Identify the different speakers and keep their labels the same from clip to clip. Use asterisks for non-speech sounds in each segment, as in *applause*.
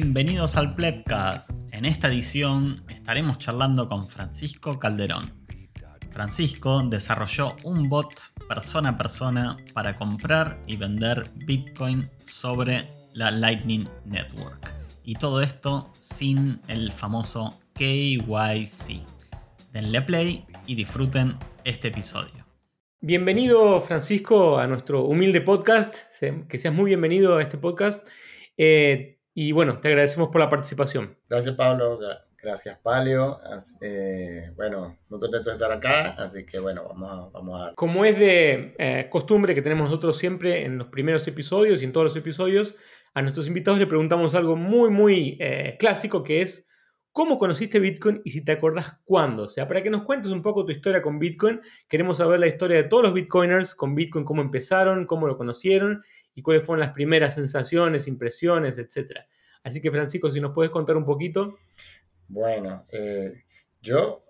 Speaker 1: bienvenidos al Plebcast. En esta edición estaremos charlando con Francisco Calderón. Francisco desarrolló un bot persona a persona para comprar y vender Bitcoin sobre la Lightning Network. Y todo esto sin el famoso KYC. Denle play y disfruten este episodio.
Speaker 2: Bienvenido Francisco a nuestro humilde podcast, que seas muy bienvenido a este podcast. Eh, y bueno, te agradecemos por la participación.
Speaker 3: Gracias Pablo, gracias Palio. Eh, bueno, muy contento de estar acá, así que bueno, vamos a, vamos a...
Speaker 2: Como es de eh, costumbre que tenemos nosotros siempre en los primeros episodios y en todos los episodios, a nuestros invitados le preguntamos algo muy, muy clásico que es cómo conociste Bitcoin y si te acordás cuándo. O sea, para que nos cuentes un poco tu historia con Bitcoin, queremos saber la historia de todos los Bitcoiners con Bitcoin, cómo empezaron, cómo lo conocieron y cuáles fueron las primeras sensaciones, impresiones, etc. Así que Francisco, si nos puedes contar un poquito.
Speaker 3: Bueno, eh, yo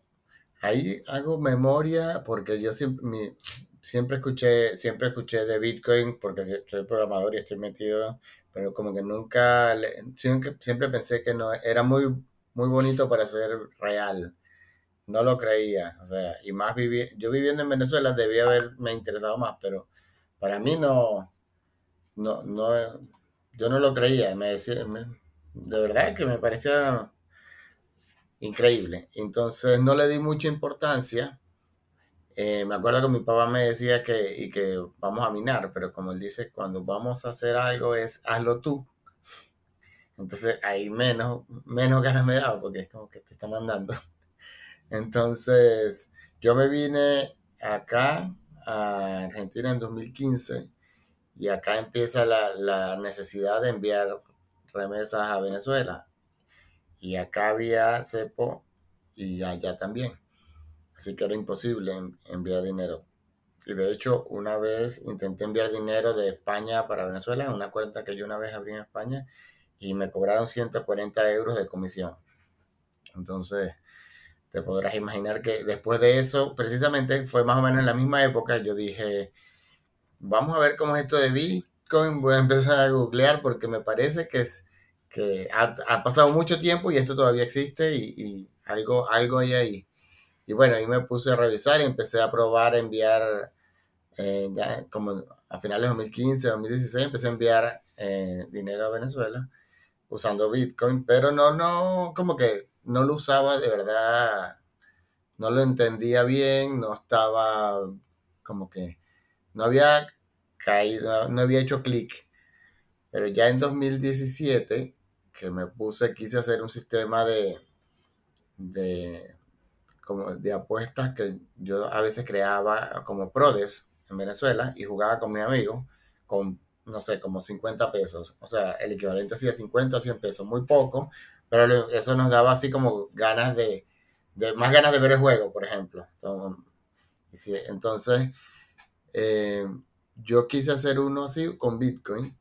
Speaker 3: ahí hago memoria porque yo siempre, siempre, escuché, siempre escuché de Bitcoin porque soy programador y estoy metido, pero como que nunca, siempre, pensé que no, era muy muy bonito para ser real. No lo creía, o sea, y más viví, yo viviendo en Venezuela debía haberme interesado más, pero para mí no, no, no, yo no lo creía, me decía, de verdad que me parecía increíble. Entonces no le di mucha importancia. Eh, me acuerdo que mi papá me decía que, y que vamos a minar, pero como él dice, cuando vamos a hacer algo es hazlo tú. Entonces ahí menos, menos ganas me daba porque es como que te está mandando. Entonces yo me vine acá a Argentina en 2015 y acá empieza la, necesidad de enviar remesas a Venezuela. Y acá había cepo y allá también. Así que era imposible enviar dinero. Y de hecho, una vez intenté enviar dinero de España para Venezuela en una cuenta que yo una vez abrí en España y me cobraron 140 euros de comisión. Entonces, te podrás imaginar que después de eso, precisamente fue más o menos en la misma época, yo dije, vamos a ver cómo es esto de Bitcoin, voy a empezar a googlear porque me parece que, es, que ha, pasado mucho tiempo y esto todavía existe y, algo, algo hay ahí. Y bueno, ahí me puse a revisar y empecé a probar enviar, eh, ya como a finales de 2015, 2016, empecé a enviar eh, dinero a Venezuela usando Bitcoin, pero no, no, como que no lo usaba de verdad, no lo entendía bien, no estaba como que, no había caído, no había hecho clic. Pero ya en 2017, que me puse, quise hacer un sistema de, de, como de apuestas que yo a veces creaba como prodes en Venezuela y jugaba con mi amigo con no sé, como 50 pesos. O sea, el equivalente así de 50 a 100 pesos, muy poco, pero eso nos daba así como ganas de, más ganas de ver el juego, por ejemplo. Entonces, eh, yo quise hacer uno así con Bitcoin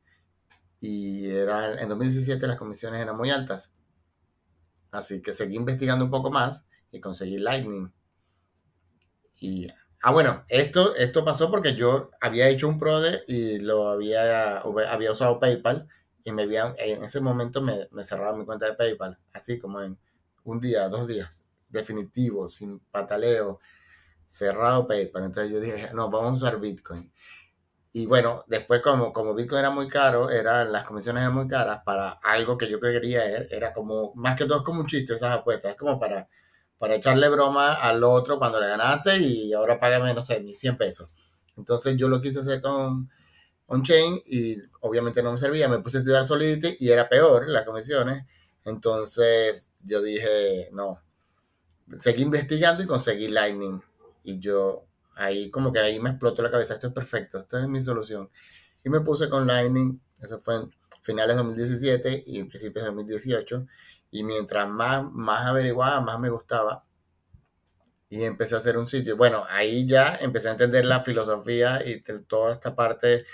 Speaker 3: y era, en 2017 las comisiones eran muy altas. Así que seguí investigando un poco más y conseguí Lightning. Y Ah, bueno, esto, esto pasó porque yo había hecho un PRODE y lo había, había usado PayPal y me habían, en ese momento me, me cerraron mi cuenta de PayPal, así como en un día, dos días, definitivo, sin pataleo, cerrado PayPal. Entonces yo dije, no, vamos a usar Bitcoin. Y bueno, después como, como Bitcoin era muy caro, eran, las comisiones eran muy caras para algo que yo quería, era, como, más que todo es como un chiste esas apuestas, es como para para echarle broma al otro cuando le ganaste y ahora págame, no sé, mis 100 pesos. Entonces yo lo quise hacer con on-chain y obviamente no me servía. Me puse a estudiar Solidity y era peor las comisiones. Entonces yo dije, no. Seguí investigando y conseguí Lightning. Y yo ahí como que ahí me explotó la cabeza. Esto es perfecto, esta es mi solución. Y me puse con Lightning. Eso fue en finales de 2017 y principios de 2018. Y mientras más, más averiguaba, más me gustaba. Y empecé a hacer un sitio. Bueno, ahí ya empecé a entender la filosofía y toda esta parte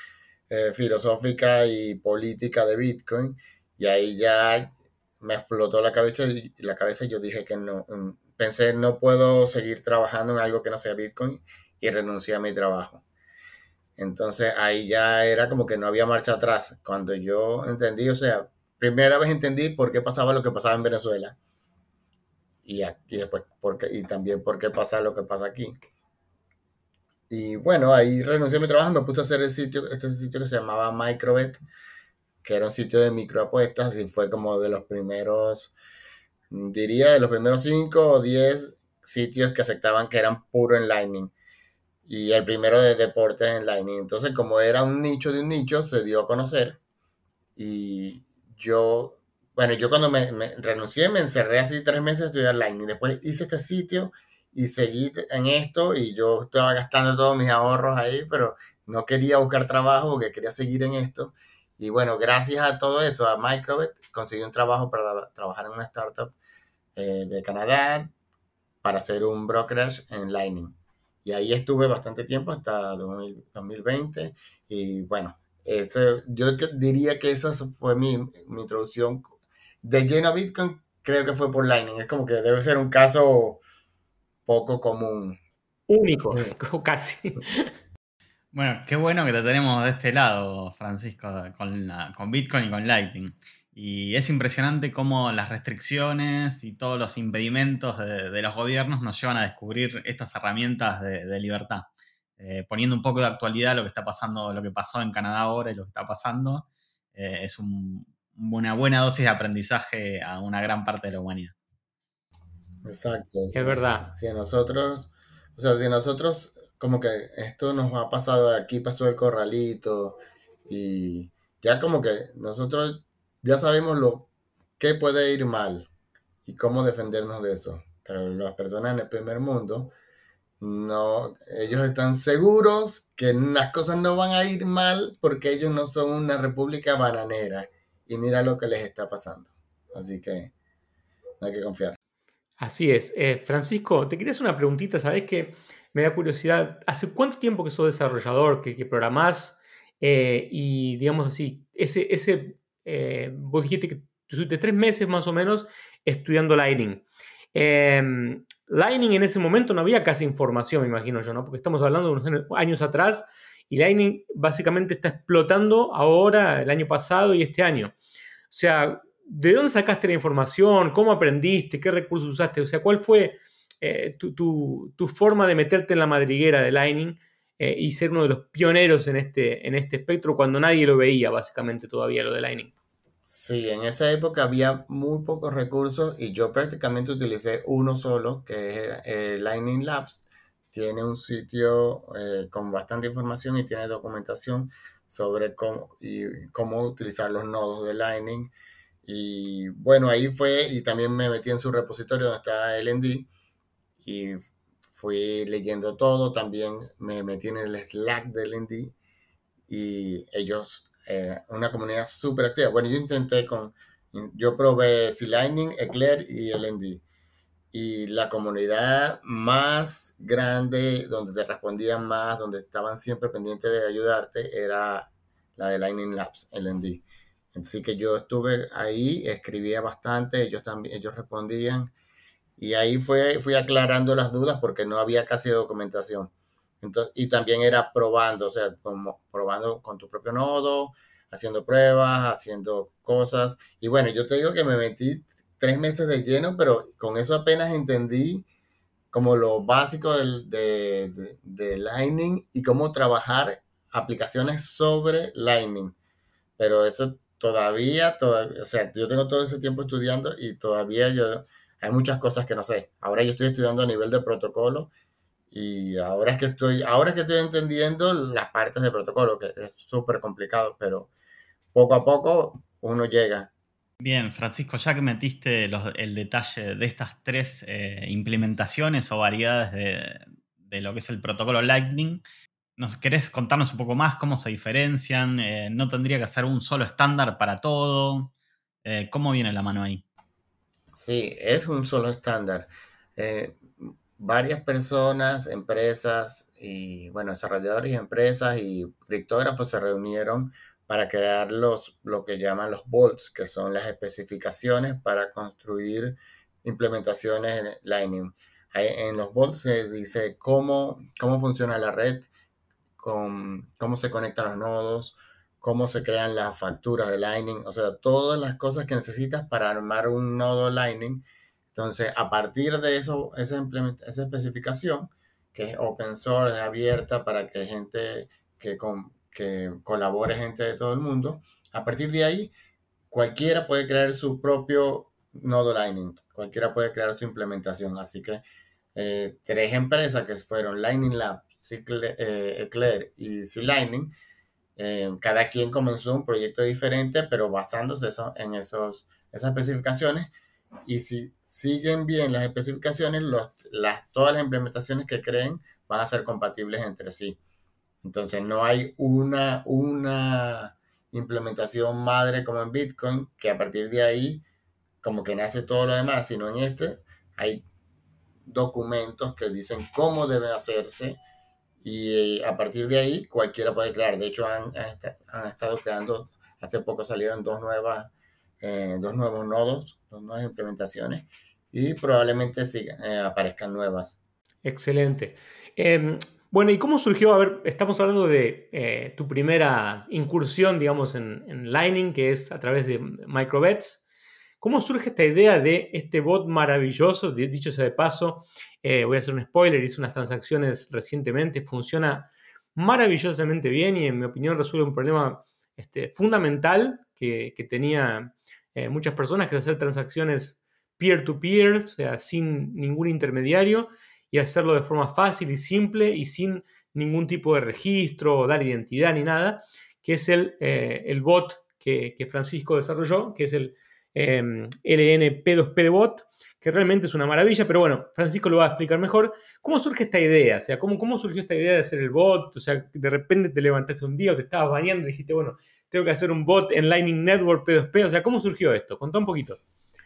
Speaker 3: eh, filosófica y política de Bitcoin. Y ahí ya me explotó la cabeza y, la cabeza yo dije que no. Pensé, no puedo seguir trabajando en algo que no sea Bitcoin y renuncié a mi trabajo. Entonces ahí ya era como que no había marcha atrás. Cuando yo entendí, o sea, primera vez entendí por qué pasaba lo que pasaba en Venezuela. Y, aquí, después, y también por qué pasa lo que pasa aquí. Y bueno, ahí renuncié a mi trabajo me puse a hacer el sitio, este sitio que se llamaba Microbet, que era un sitio de microapuestas y fue como de los primeros, diría, de los primeros 5 o 10 sitios que aceptaban que eran puro en Lightning y el primero de deportes en Lightning. Entonces, como era un nicho de un nicho, se dio a conocer y yo, bueno, yo cuando me, renuncié me encerré así tres meses a estudiar Lightning. Después hice este sitio y seguí en esto y yo estaba gastando todos mis ahorros ahí, pero no quería buscar trabajo porque quería seguir en esto. Y bueno, gracias a todo eso, a Microbit, conseguí un trabajo para trabajar en una startup eh, de Canadá para hacer un brokerage en Lightning. Y ahí estuve bastante tiempo, hasta 2020. Y bueno, yo diría que esa fue mi, introducción de lleno a Bitcoin. Creo que fue por Lightning. Es como que debe ser un caso poco común.
Speaker 2: Único, *laughs* casi.
Speaker 1: Bueno, qué bueno que te tenemos de este lado, Francisco, con, con Bitcoin y con Lightning. Y es impresionante cómo las restricciones y todos los impedimentos de, los gobiernos nos llevan a descubrir estas herramientas de, libertad. Eh, poniendo un poco de actualidad lo que está pasando, lo que pasó en Canadá ahora y lo que está pasando, eh, es una buena dosis de aprendizaje a una gran parte de la humanidad.
Speaker 3: Exacto.
Speaker 2: Es verdad.
Speaker 3: Si a nosotros, o sea, si a nosotros, como que esto nos ha pasado, aquí pasó el corralito y ya como que nosotros ya sabemos lo que puede ir mal y cómo defendernos de eso. Pero las personas en el primer mundo, no, ellos están seguros que las cosas no van a ir mal porque ellos no son una república bananera. Y mira lo que les está pasando. Así que no hay que confiar.
Speaker 2: Así es. Eh, Francisco, te quería hacer una preguntita. Sabes que me da curiosidad. ¿Hace cuánto tiempo que sos desarrollador, que, que programás? Eh, y digamos así, ese, ese eh, vos dijiste que estuviste tres meses más o menos estudiando Lightning. Em, Lightning en ese momento no había casi información, me imagino yo, ¿no? Porque estamos hablando de unos años atrás y Lightning básicamente está explotando ahora, el año pasado y este año. O sea, ¿de dónde sacaste la información? ¿Cómo aprendiste? ¿Qué recursos usaste? O sea, ¿cuál fue eh, tu, forma de meterte en la madriguera de Lightning eh, y ser uno de los pioneros en este, en este espectro cuando nadie lo veía, básicamente, todavía lo de Lightning.
Speaker 3: Sí, en esa época había muy pocos recursos y yo prácticamente utilicé uno solo, que es Lightning Labs. Tiene un sitio eh, con bastante información y tiene documentación sobre cómo, y cómo utilizar los nodos de Lightning. Y bueno, ahí fue y también me metí en su repositorio donde está LND y fui leyendo todo, también me metí en el Slack del Indy y ellos, eh, una comunidad súper activa. Bueno, yo intenté con, yo probé C-Lightning, Eclair y el Indy. Y la comunidad más grande, donde te respondían más, donde estaban siempre pendientes de ayudarte, era la de Lightning Labs, LND. Así que yo estuve ahí, escribía bastante, ellos también, ellos respondían y ahí fue, fui aclarando las dudas porque no había casi documentación. Entonces, y también era probando, o sea, como probando con tu propio nodo, haciendo pruebas, haciendo cosas. Y bueno, yo te digo que me metí tres meses de lleno, pero con eso apenas entendí como lo básico del, de, de, Lightning y cómo trabajar aplicaciones sobre Lightning. Pero eso todavía, todavía, o sea, yo tengo todo ese tiempo estudiando y todavía yo hay muchas cosas que no sé. Ahora yo estoy estudiando a nivel de protocolo y ahora es que estoy, ahora es que estoy entendiendo las partes de protocolo, que es súper complicado, pero poco a poco uno llega.
Speaker 1: Bien, Francisco, ya que metiste el detalle de estas tres eh, implementaciones o variedades de, lo que es el protocolo Lightning, ¿nos querés contarnos un poco más cómo se diferencian? Eh, ¿No tendría que ser un solo estándar para todo? Eh, ¿Cómo viene la mano ahí?
Speaker 3: Sí, es un solo estándar. Eh, varias personas, empresas y, bueno, desarrolladores y empresas y criptógrafos se reunieron para crear los, lo que llaman los bolts, que son las especificaciones para construir implementaciones en Lightning. En los bolts se dice cómo, cómo funciona la red, con, cómo se conectan los nodos, cómo se crean las facturas de Lightning, o sea, todas las cosas que necesitas para armar un nodo Lightning. Entonces, a partir de eso, esa, esa especificación, que es open source, es abierta para que gente que, que colabore, gente de todo el mundo, a partir de ahí, cualquiera puede crear su propio nodo Lightning, cualquiera puede crear su implementación. Así que eh, tres empresas que fueron Lightning Lab, eh, Eclair y C Lightning, eh, cada quien comenzó un proyecto diferente, pero basándose en esos, esas especificaciones. Y si siguen bien las especificaciones, las, todas las implementaciones que creen van a ser compatibles entre sí. Entonces no hay una, una implementación madre como en Bitcoin, que a partir de ahí como que nace todo lo demás, sino en este hay documentos que dicen cómo debe hacerse y a partir de ahí cualquiera puede crear. De hecho, han, han estado creando, hace poco salieron dos, nuevas, eh, dos nuevos nodos, dos nuevas implementaciones y probablemente sigan, eh, aparezcan nuevas.
Speaker 2: Excelente. Em, bueno, ¿y cómo surgió? A ver, estamos hablando de eh, tu primera incursión, digamos, en, en, Lightning, que es a través de Microbets. ¿Cómo surge esta idea de este bot maravilloso? Dicho sea de paso, eh, voy a hacer un spoiler, hice unas transacciones recientemente, funciona maravillosamente bien y en mi opinión resuelve un problema este, fundamental que, tenía eh, muchas personas, que hacer transacciones peer-to-peer, o sea, sin ningún intermediario, y hacerlo de forma fácil y simple y sin ningún tipo de registro o dar identidad ni nada, que es el, eh, bot que, Francisco desarrolló, que es el LNP2P bot, que realmente es una maravilla, pero bueno, Francisco lo va a explicar mejor. ¿Cómo surge esta idea? O sea, ¿cómo, cómo surgió esta idea de hacer el bot? O sea, de repente te levantaste un día o te estabas bañando y dijiste, bueno, tengo que hacer un bot en Lightning Network P2P. O sea, ¿cómo surgió esto? Contá un poquito.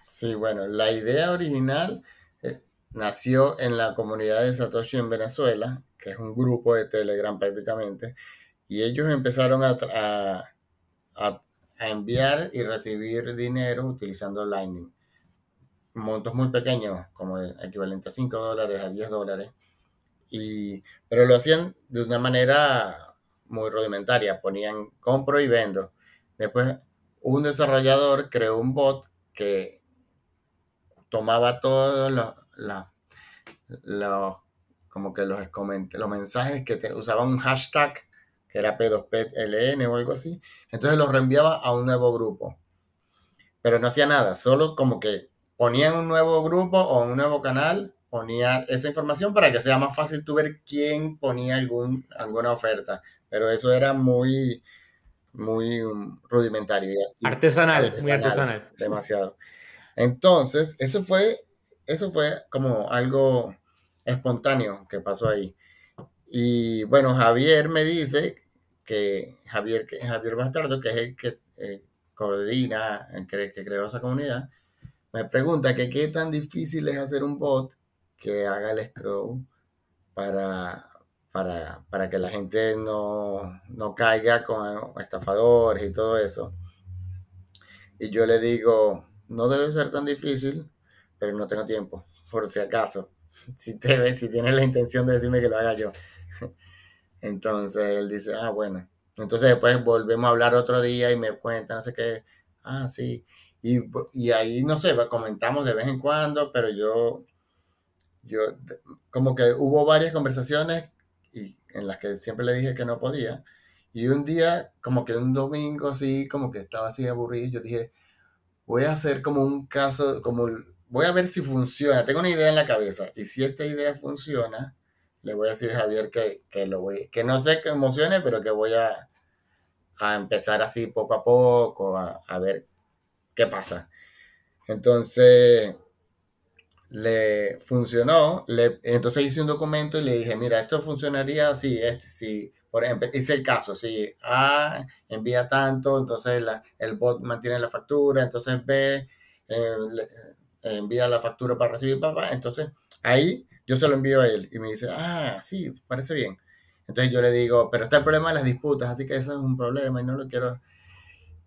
Speaker 3: Sí, bueno, la idea original eh, nació en la comunidad de Satoshi en Venezuela, que es un grupo de Telegram prácticamente, y ellos empezaron a enviar y recibir dinero utilizando Lightning. Montos muy pequeños, como equivalente a 5 dólares, a 10 dólares, y, pero lo hacían de una manera muy rudimentaria, ponían compro y vendo. Después un desarrollador creó un bot que tomaba todos los, los, como que los, los mensajes que te, usaba un hashtag que era P2PLN o algo así, entonces los reenviaba a un nuevo grupo. Pero no hacía nada, solo como que ponía un nuevo grupo o un nuevo canal, ponía esa información para que sea más fácil tú ver quién ponía algún, alguna oferta. Pero eso era muy, muy rudimentario.
Speaker 2: Artesanal, muy artesanal.
Speaker 3: Demasiado. Entonces, eso fue, eso fue como algo espontáneo que pasó ahí. Y bueno, Javier me dice que Javier, Javier Bastardo, que es el que coordina, que, que creó esa comunidad, me pregunta que qué tan difícil es hacer un bot que haga el scroll para, para, que la gente no, caiga con estafadores y todo eso. Y yo le digo, no debe ser tan difícil, pero no tengo tiempo, por si acaso. *laughs* Si, te, si tienes la intención de decirme que lo haga yo. Entonces él dice, ah, bueno. Entonces después volvemos a hablar otro día y me cuenta, no sé qué. Ah, sí. Y, ahí, no sé, comentamos de vez en cuando, pero yo, yo, como que hubo varias conversaciones y, en las que siempre le dije que no podía. Y un día, como que un domingo así, como que estaba así aburrido, yo dije, voy a hacer como un caso, como voy a ver si funciona. Tengo una idea en la cabeza y si esta idea funciona, le voy a decir a Javier que, que lo voy, que no sé que emocione, pero que voy a, a empezar así poco a poco, a, a ver ¿qué pasa? Entonces, le funcionó, le, entonces hice un documento y le dije, mira, esto funcionaría así, este, si, por ejemplo, hice el caso, si A envía tanto, entonces el bot mantiene la factura, entonces B eh, envía la factura para recibir papá, entonces ahí yo se lo envío a él y me dice, ah, sí, parece bien. Entonces yo le digo, pero está el problema de las disputas, así que eso es un problema y no lo quiero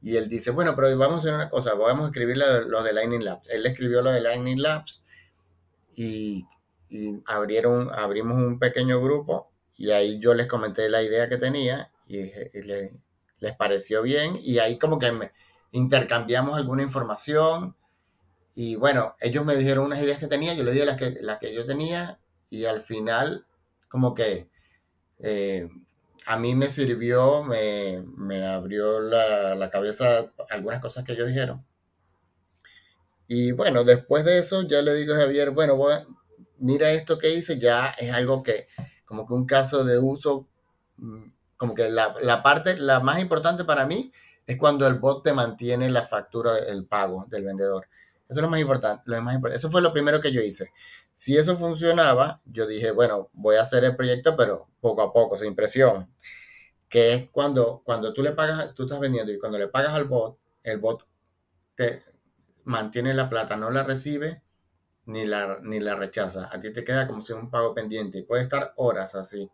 Speaker 3: y él dice, bueno, pero vamos a hacer una cosa, vamos a escribir lo, de Lightning Labs. Él escribió lo de Lightning Labs y, abrieron, abrimos un pequeño grupo y ahí yo les comenté la idea que tenía y, le, les pareció bien y ahí como que me intercambiamos alguna información y bueno, ellos me dijeron unas ideas que tenía, yo les di las que, las que yo tenía y al final como que eh, a mí me sirvió, me, me abrió la, la, cabeza algunas cosas que ellos dijeron. Y bueno, después de eso ya le digo a Javier, bueno, mira esto que hice, ya es algo que como que un caso de uso, mm, como que la, la parte, la más importante para mí es cuando el bot te mantiene la factura, el pago del vendedor. Eso es lo más importante. Eso fue lo primero que yo hice. Si eso funcionaba, yo dije, bueno, voy a hacer el proyecto, pero poco a poco, sin presión. Que es cuando, cuando tú le pagas, tú estás vendiendo y cuando le pagas al bot, el bot te mantiene la plata, no la recibe ni la, ni la rechaza. A ti te queda como si un pago pendiente y puede estar horas así.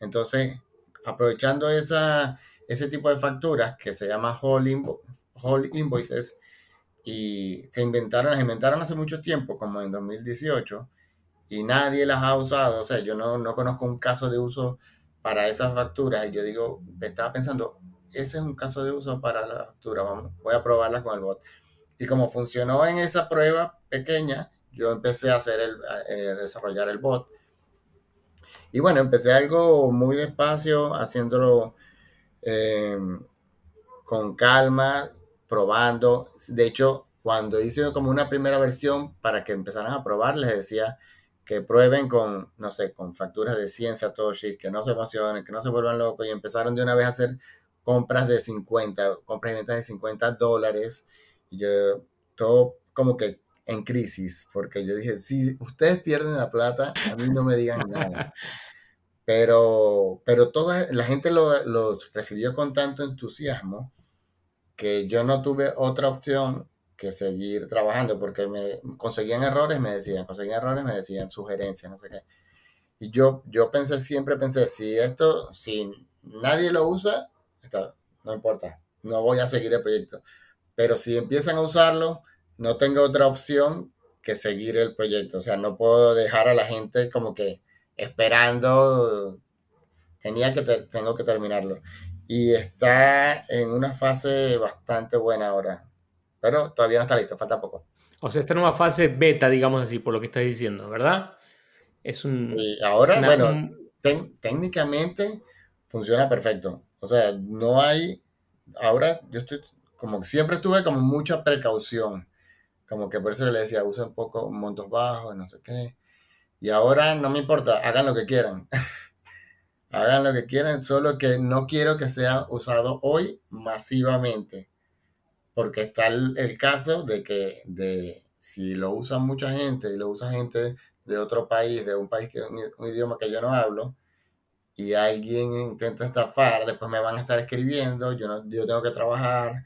Speaker 3: Entonces, aprovechando esa, ese tipo de facturas que se llama whole invoices, y se inventaron, las inventaron hace mucho tiempo, como en 2018, y nadie las ha usado. O sea, yo no, no conozco un caso de uso para esas facturas. Y yo digo, estaba pensando, ese es un caso de uso para la factura, vamos, voy a probarla con el bot. Y como funcionó en esa prueba pequeña, yo empecé a hacer el, eh, desarrollar el bot. Y bueno, empecé algo muy despacio, haciéndolo eh, con calma probando. De hecho, cuando hice como una primera versión para que empezaran a probar, les decía que prueben con, no sé, con facturas de 100 satoshi, que no se emocionen, que no se vuelvan locos y empezaron de una vez a hacer compras de 50, compras y ventas de 50 dólares. Y yo, todo como que en crisis, porque yo dije, si ustedes pierden la plata, a mí no me digan nada. *laughs* Pero, pero toda la gente los lo recibió con tanto entusiasmo que yo no tuve otra opción que seguir trabajando porque me conseguían errores, me decían, conseguían errores, me decían sugerencias, no sé qué. Y yo, yo pensé, siempre pensé, si esto, si nadie lo usa, está, no importa, no voy a seguir el proyecto. Pero si empiezan a usarlo, no tengo otra opción que seguir el proyecto. O sea, no puedo dejar a la gente como que esperando, tenía que, tengo que terminarlo y está en una fase bastante buena ahora. Pero todavía no está listo, falta poco.
Speaker 2: O sea, está en una fase beta, digamos así, por lo que estás diciendo, ¿verdad?
Speaker 3: Es un. Sí, ahora, bueno, técnicamente funciona perfecto. O sea, no hay. Ahora yo estoy. Como siempre estuve como mucha precaución. Como que por eso le decía, usa un poco montos bajos, no sé qué. Y ahora no me importa, hagan lo que quieran. *laughs* Hagan lo que quieran, solo que no quiero que sea usado hoy masivamente. Porque está el, caso de que de, si lo usa mucha gente y lo usa gente de otro país, de un país que un, un idioma que yo no hablo, y alguien intenta estafar, después me van a estar escribiendo, yo, no, yo tengo que trabajar.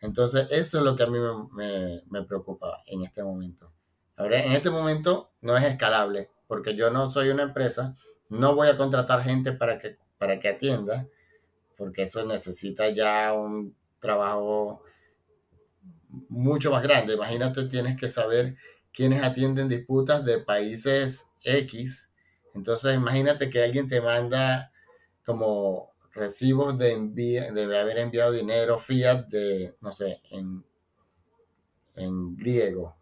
Speaker 3: Entonces, eso es lo que a mí me, me, preocupa en este momento. Ahora, en este momento no es escalable, porque yo no soy una empresa no voy a contratar gente para que, para que atienda, porque eso necesita ya un trabajo mucho más grande. Imagínate, tienes que saber quiénes atienden disputas de países X. Entonces, imagínate que alguien te manda como recibos de, envío, de haber enviado dinero fiat de, no sé, en, en griego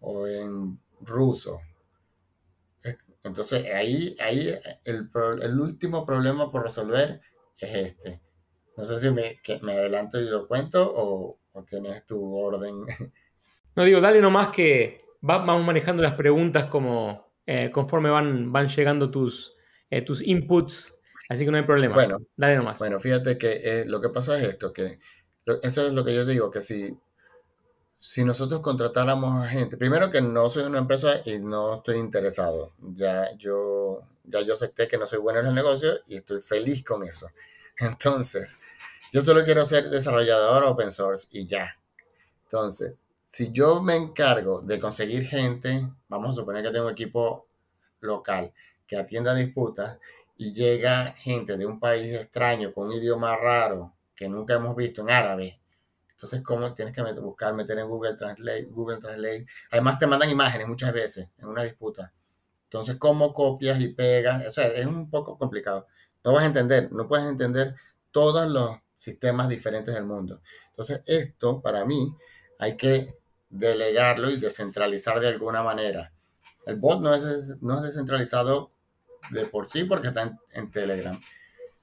Speaker 3: o en ruso entonces ahí, ahí el, el, último problema por resolver es este. No sé si me, me adelanto y lo cuento o, o, tienes tu orden.
Speaker 2: No digo, dale nomás que vamos manejando las preguntas como eh, conforme van, van llegando tus, eh, tus inputs, así que no hay problema.
Speaker 3: Bueno,
Speaker 2: dale nomás.
Speaker 3: Bueno, fíjate que eh, lo que pasa es esto, que eso es lo que yo digo, que si si nosotros contratáramos a gente, primero que no soy una empresa y no estoy interesado, ya yo, ya yo acepté que no soy bueno en los negocios y estoy feliz con eso. *laughs* Entonces, yo solo quiero ser desarrollador open source y ya. Entonces, si yo me encargo de conseguir gente, vamos a suponer que tengo un equipo local que atienda disputas y llega gente de un país extraño con un idioma raro que nunca hemos visto en árabe entonces, ¿cómo tienes que buscar, meter en Google Translate, Google Translate? Además, te mandan imágenes muchas veces en una disputa. Entonces, ¿cómo copias y pegas? O sea, es un poco complicado. No vas a entender, no puedes entender todos los sistemas diferentes del mundo. Entonces, esto para mí hay que delegarlo y descentralizar de alguna manera. El bot no es, no es descentralizado de por sí porque está en, Telegram,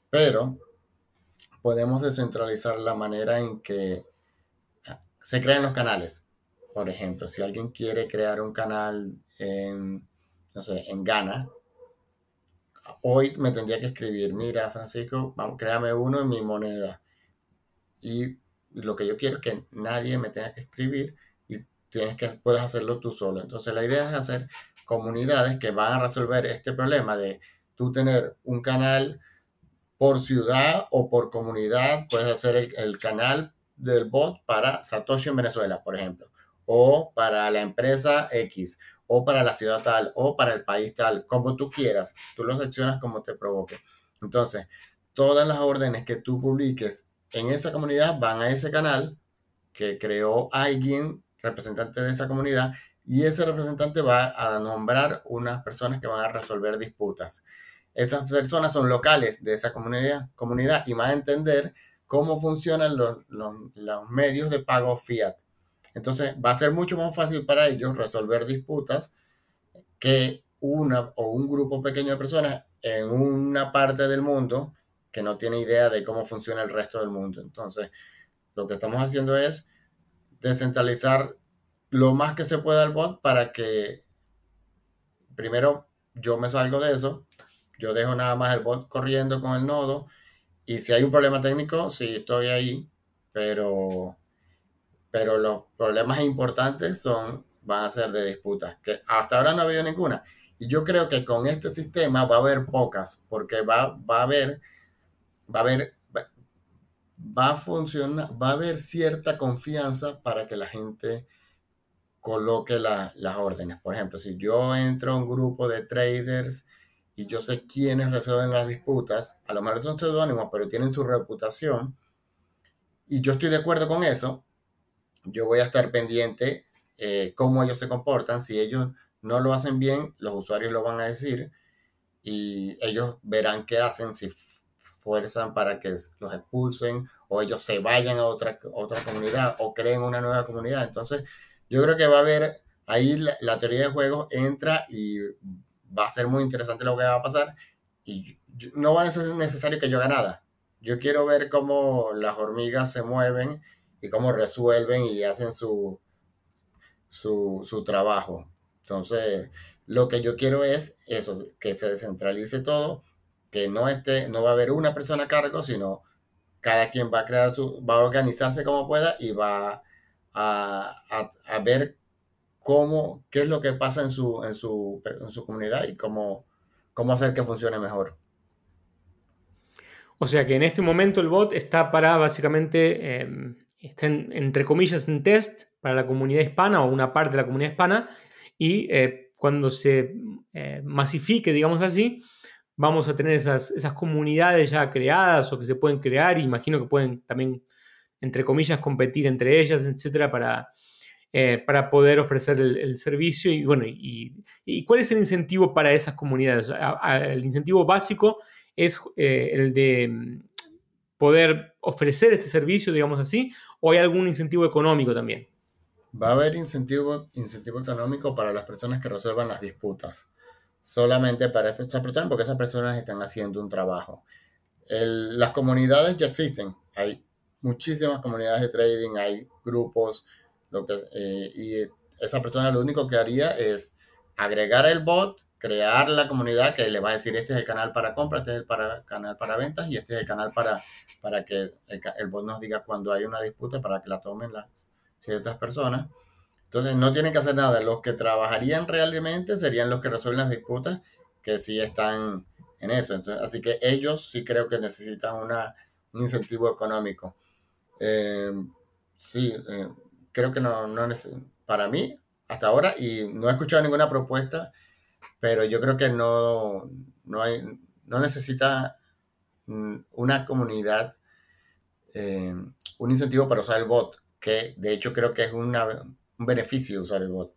Speaker 3: pero podemos descentralizar la manera en que se crean los canales. Por ejemplo, si alguien quiere crear un canal en, en Ghana, hoy me tendría que escribir, mira, Francisco, créame uno en mi moneda. Y lo que yo quiero es que nadie me tenga que escribir y tienes que, puedes hacerlo tú solo. Entonces la idea es hacer comunidades que van a resolver este problema de tú tener un canal por ciudad o por comunidad. Puedes hacer el canal del bot para Satoshi en Venezuela, por ejemplo, o para la empresa X, o para la ciudad tal, o para el país tal, como tú quieras. Tú lo seccionas como te provoque. Entonces, todas las órdenes que tú publiques en esa comunidad van a ese canal que creó alguien, representante de esa comunidad, y ese representante va a nombrar unas personas que van a resolver disputas. Esas personas son locales de esa comunidad, comunidad y van a entender cómo funcionan los, los medios de pago fiat. Entonces va a ser mucho más fácil para ellos resolver disputas que una o un grupo pequeño de personas en una parte del mundo que no tiene idea de cómo funciona el resto del mundo. Entonces, lo que estamos haciendo es descentralizar lo más que se pueda el bot para que primero yo me salgo de eso, yo dejo nada más el bot corriendo con el nodo y si hay un problema técnico, sí estoy ahí, pero, pero los problemas importantes son, van a ser de disputas, que hasta ahora no ha habido ninguna. Y yo creo que con este sistema va a haber pocas, porque va, va a haber, va a haber, va a funcionar, va a haber cierta confianza para que la gente coloque las órdenes. Por ejemplo, si yo entro a un grupo de traders y yo sé quiénes resuelven las disputas, a lo mejor son seudónimos, pero tienen su reputación, y yo estoy de acuerdo con eso, yo voy a estar pendiente eh, cómo ellos se comportan. Si ellos no lo hacen bien, los usuarios lo van a decir y ellos verán qué hacen, si fuerzan para que los expulsen o ellos se vayan a otra, otra comunidad o creen una nueva comunidad. Entonces, yo creo que va a haber ahí la, teoría de juegos entra y va a ser muy interesante lo que va a pasar. Y no va a ser necesario que yo haga nada. Yo quiero ver cómo las hormigas se mueven y cómo resuelven y hacen su, su, su trabajo. Entonces, lo que yo quiero es eso, que se descentralice todo, que no, esté, no va a haber una persona a cargo, sino cada quien va a crear su, va a organizarse como pueda y va a, ver cómo, qué es lo que pasa en su, en su, en su comunidad y cómo, cómo hacer que funcione mejor.
Speaker 2: O sea que en este momento el bot está para básicamente, em, está entre comillas en test para la comunidad hispana o una parte de la comunidad hispana y eh, cuando se eh, masifique, digamos así, vamos a tener esas, esas comunidades ya creadas o que se pueden crear, imagino que pueden también entre comillas, competir entre ellas, etcétera, para, eh, para poder ofrecer el, servicio. Y bueno, y, cuál es el incentivo para esas comunidades? el incentivo básico es eh, el de mm, poder ofrecer este servicio, digamos así, o hay algún incentivo económico también?
Speaker 3: Va a haber incentivo, incentivo económico para las personas que resuelvan las disputas. Solamente para estas personas, porque esas personas están haciendo un trabajo. las comunidades ya existen. Hay muchísimas comunidades de trading, hay grupos, lo que, eh, y esa persona lo único que haría es agregar el bot, crear la comunidad que le va a decir este es el canal para compra, este es el para, canal para ventas y este es el canal para, para que el, bot nos diga cuando hay una disputa para que la tomen las ciertas personas. Entonces no tienen que hacer nada. Los que trabajarían realmente serían los que resuelven las disputas que sí están en eso. así que ellos sí creo que necesitan una, un incentivo económico. Eh, sí, eh, creo que no, no para mí, hasta ahora, y no he escuchado ninguna propuesta, pero yo creo que no, no, hay, no necesita mm, una comunidad, eh, un incentivo para usar el bot, que de hecho creo que es un beneficio usar el bot.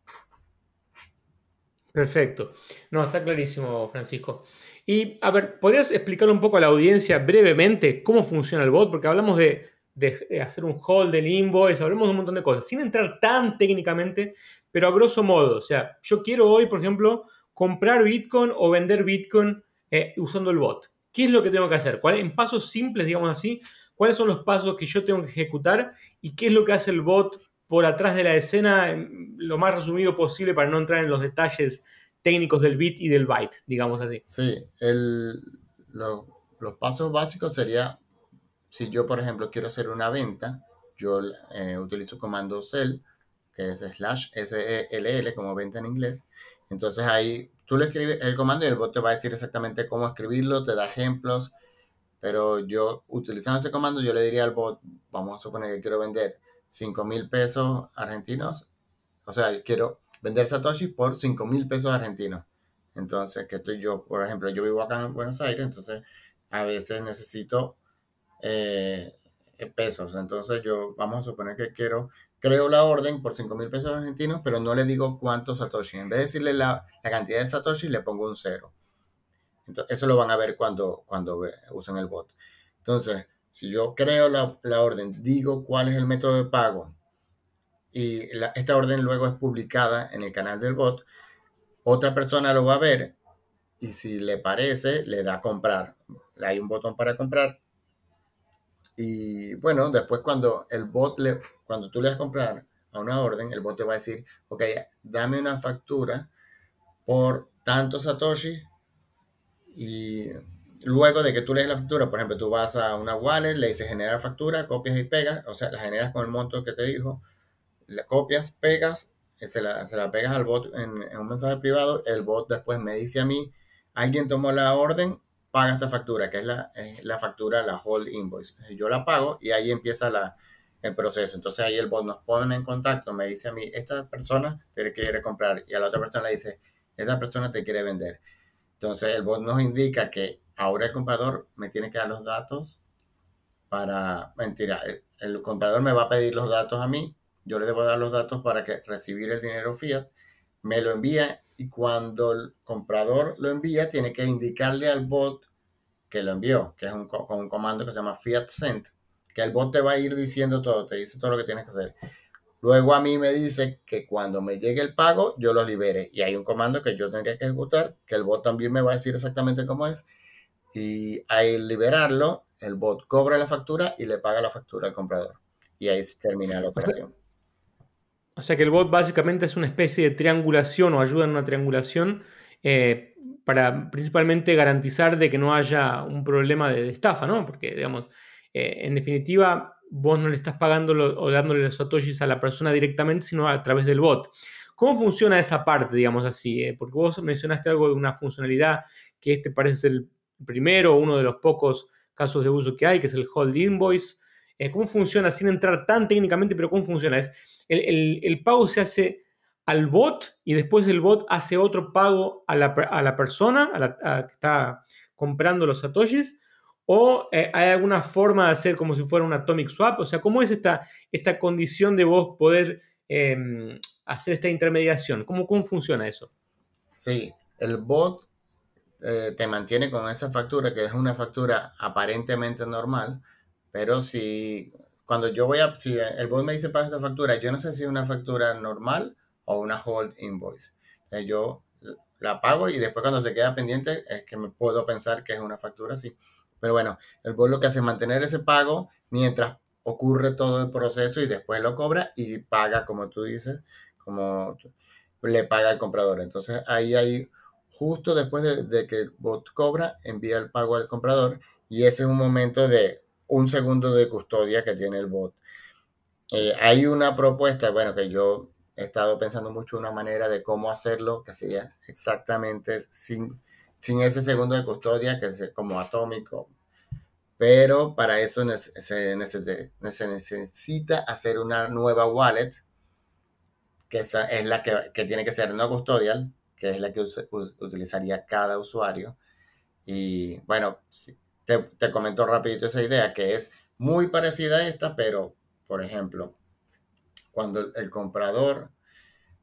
Speaker 2: Perfecto. No, está clarísimo, Francisco. Y a ver, ¿podrías explicar un poco a la audiencia brevemente cómo funciona el bot? Porque hablamos de, hacer un hold del invoice, hablamos de un montón de cosas, sin entrar tan técnicamente, pero a grosso modo. O sea, yo quiero hoy, por ejemplo, comprar Bitcoin o vender Bitcoin eh, usando el bot. ¿Qué es lo que tengo que hacer? ¿Cuál, en pasos simples, digamos así, cuáles son los pasos que yo tengo que ejecutar y qué es lo que hace el bot por atrás de la escena, lo más resumido posible para no entrar en los detalles técnicos del bit y del byte, digamos así.
Speaker 3: Sí, los pasos básicos sería, si yo por ejemplo quiero hacer una venta, yo eh, utilizo comando sell, que es slash S-E-L-L, como venta en inglés. Entonces ahí tú le escribes el comando y el bot te va a decir exactamente cómo escribirlo, te da ejemplos, pero yo utilizando ese comando yo le diría al bot, vamos a suponer que quiero vender 5 mil pesos argentinos. O sea, quiero vender Satoshi por 5 mil pesos argentinos. Entonces, que estoy yo, por ejemplo, yo vivo acá en Buenos Aires, entonces a veces necesito eh, pesos. Entonces yo, vamos a suponer que quiero, creo la orden por 5 mil pesos argentinos, pero no le digo cuánto Satoshi. En vez de decirle la, cantidad de Satoshi, le pongo un cero. Entonces, eso lo van a ver cuando, cuando usen el bot. Entonces, si yo creo la, orden, digo cuál es el método de pago y esta orden luego es publicada en el canal del bot, otra persona lo va a ver y si le parece, le da comprar. Hay un botón para comprar. Y bueno, después cuando el bot le, cuando tú le das a comprar a una orden, el bot te va a decir, ok, dame una factura por tanto Satoshi y Luego de que tú lees la factura, por ejemplo, tú vas a una wallet, le dices generar factura, copias y pegas, o sea, la generas con el monto que te dijo, la copias, pegas, eh, se la, se la pegas al bot en, un mensaje privado, el bot después me dice a mí, alguien tomó la orden, paga esta factura, que es la, la factura, la hold invoice. Yo la pago y ahí empieza la, el proceso. Entonces ahí el bot nos pone en contacto, me dice a mí, esta persona te quiere comprar y a la otra persona le dice, esta persona te quiere vender. Entonces el bot nos indica que ahora el comprador me tiene que dar los datos para, mentira, el, comprador me va a pedir los datos a mí, yo le debo dar los datos para que recibir el dinero fiat, me lo envía y cuando el comprador lo envía tiene que indicarle al bot que lo envió, que es un, con un comando que se llama fiat send, que el bot te va a ir diciendo todo, te dice todo lo que tienes que hacer. Luego a mí me dice que cuando me llegue el pago, yo lo libere. Y hay un comando que yo tendría que ejecutar, que el bot también me va a decir exactamente cómo es y al liberarlo, el bot cobra la factura y le paga la factura al comprador. Y ahí se termina la operación.
Speaker 2: O sea que el bot básicamente es una especie de triangulación o ayuda en una triangulación eh, para principalmente garantizar de que no haya un problema de, estafa, ¿no? Porque, digamos, eh, en definitiva, vos no le estás pagando o dándole los satoshis a la persona directamente, sino a través del bot. ¿Cómo funciona esa parte, digamos así? Eh? Porque vos mencionaste algo de una funcionalidad que este parece ser el primero, uno de los pocos casos de uso que hay, que es el hold invoice. ¿Cómo funciona? Sin entrar tan técnicamente, pero ¿cómo funciona? Es el, pago se hace al bot y después del bot hace otro pago a la, persona a la, que está comprando los satoshis o eh, hay alguna forma de hacer como si fuera un atomic swap, o sea, ¿cómo es esta, esta condición de vos poder em, hacer esta intermediación? ¿Cómo, ¿Cómo funciona eso?
Speaker 3: Sí, el bot eh, te mantiene con esa factura, que es una factura aparentemente normal, pero si cuando yo voy a, si el bot me dice paga esta factura, yo no sé si es una factura normal o una hold invoice. yo la pago y después cuando se queda pendiente es que me puedo pensar que es una factura así. Pero bueno, el bot lo que hace es mantener ese pago mientras ocurre todo el proceso y después lo cobra y paga, como tú dices, como le paga al comprador. Entonces ahí hay justo después de, que el bot cobra, envía el pago al comprador y ese es un momento de un segundo de custodia que tiene el bot. Eh, hay una propuesta, bueno, que yo he estado pensando mucho una manera de cómo hacerlo, que sería exactamente sin, sin ese segundo de custodia, que es como atómico. Pero para eso se, necesita hacer una nueva wallet, que esa es la que, que tiene que ser no custodial, que es la que utilizaría cada usuario. Y bueno, te, te comento rapidito esa idea, que es muy parecida a esta, pero, por ejemplo, cuando el comprador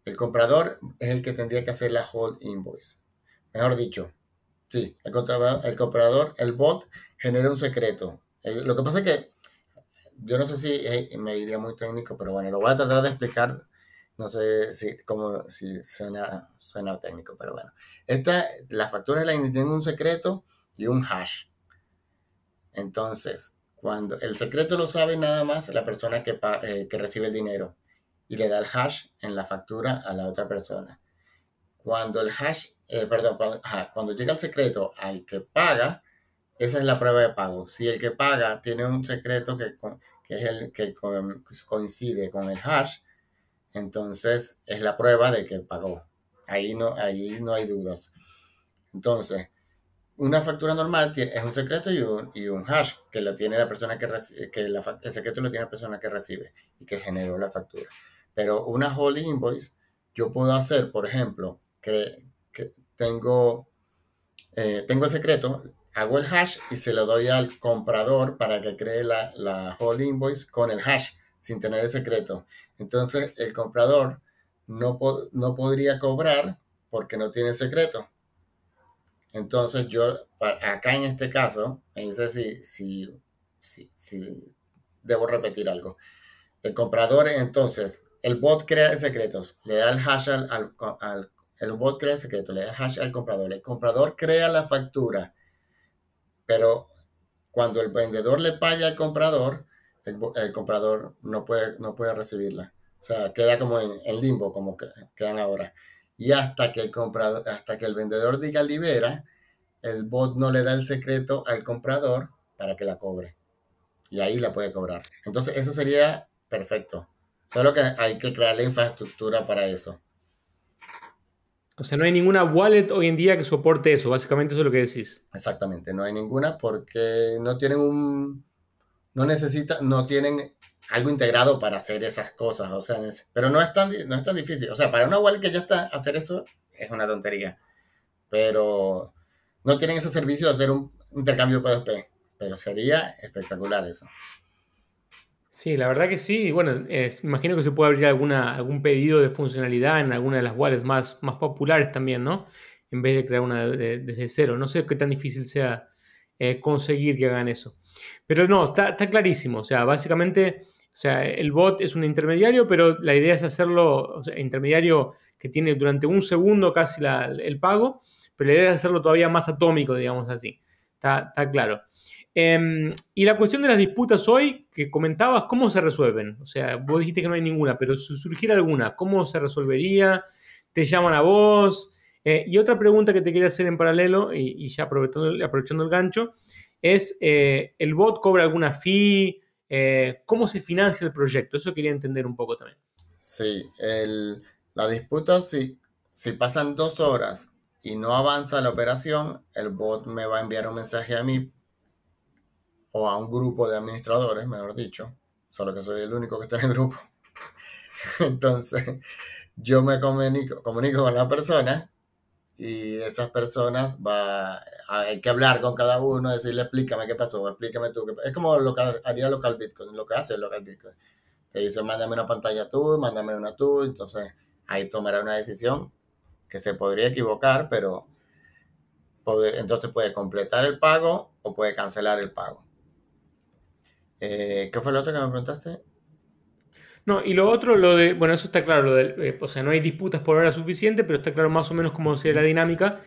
Speaker 3: El comprador es el que tendría que hacer la hold invoice. Mejor dicho, sí, el comprador, el, comprador, el bot genera un secreto. Eh, lo que pasa es que yo no sé si eh, me iría muy técnico, pero bueno, lo voy a tratar de explicar. No sé si, como, si suena, suena técnico, pero bueno. Esta, la factura de Lightning tiene un secreto y un hash. Entonces, cuando el secreto lo sabe nada más la persona que, eh, que recibe el dinero y le da el hash en la factura a la otra persona. Cuando el hash, eh, perdón, cuando, llega el secreto al que paga, esa es la prueba de pago. Si el que paga tiene un secreto que, que es el que coincide con el hash, entonces es la prueba de que pagó. Ahí no, ahí no hay dudas. Entonces, una factura normal es un secreto y un, y un hash que tiene la persona que recibe, que el secreto lo tiene la persona que recibe y que generó la factura. Pero una holding invoice, yo puedo hacer, por ejemplo, que, tengo, eh, tengo el secreto, hago el hash y se lo doy al comprador para que cree la, la holding invoice con el hash sin tener el secreto. Entonces el comprador no, no podría cobrar porque no tiene el secreto. Entonces yo, acá en este caso, me dice si, si, debo repetir algo. El comprador, entonces, el bot crea secretos, le da el hash al, el bot crea le da el hash al comprador. El comprador crea la factura, pero cuando el vendedor le paga al comprador, el, comprador no puede, no puede recibirla. O sea, queda como en, en limbo, como que quedan ahora y hasta que el comprador, hasta que el vendedor diga libera, el bot no le da el secreto al comprador para que la cobre. Y ahí la puede cobrar. Entonces, eso sería perfecto. Solo que hay que crear la infraestructura para eso.
Speaker 2: O sea, no hay ninguna wallet hoy en día que soporte eso. Básicamente eso es lo que decís.
Speaker 3: Exactamente, no hay ninguna porque no tienen un... No necesitan, no tienen algo integrado para hacer esas cosas, o sea, pero no es, tan, no es tan difícil. O sea, para una wallet que ya está, hacer eso es una tontería. Pero no tienen ese servicio de hacer un intercambio P2P, pero sería espectacular eso.
Speaker 2: Sí, la verdad que sí. Bueno, imagino que se puede abrir alguna, algún pedido de funcionalidad en alguna de las wallets más, más populares también, ¿no? En vez de crear una desde cero. No sé qué tan difícil sea eh, conseguir que hagan eso. Pero no, está, está clarísimo. O sea, básicamente o sea, el bot es un intermediario, pero la idea es hacerlo, o sea, intermediario que tiene durante un segundo casi el pago, pero la idea es hacerlo todavía más atómico, digamos así. Está, claro. Em, y la cuestión de las disputas hoy, que comentabas, ¿cómo se resuelven? O sea, vos dijiste que no hay ninguna, pero si surgiera alguna, ¿cómo se resolvería? ¿Te llaman a vos? Eh, y otra pregunta que te quería hacer en paralelo, y, ya aprovechando, el gancho, es, eh, ¿el bot cobra alguna fee? Eh, ¿Cómo se financia el proyecto? Eso quería entender un poco también.
Speaker 3: Sí, la disputa, si, si pasan dos horas y no avanza la operación, el bot me va a enviar un mensaje a mí o a un grupo de administradores, mejor dicho, solo que soy el único que está en el grupo. *laughs* Entonces, yo me comunico, comunico con la persona y esas personas va hay que hablar con cada uno, decirle explícame qué pasó, explícame tú. Qué es como lo que haría local Bitcoin, lo que hace local Bitcoin. Te dice, mándame una pantalla tú, mándame una tú, entonces ahí tomará una decisión que se podría equivocar, pero entonces puede completar el pago o puede cancelar el pago. Eh, ¿Qué fue lo otro que me preguntaste?
Speaker 2: No, y lo otro, lo de, bueno, eso está claro, lo de, eh, o sea, no hay disputas por hora suficiente, pero está claro más o menos cómo sería la dinámica.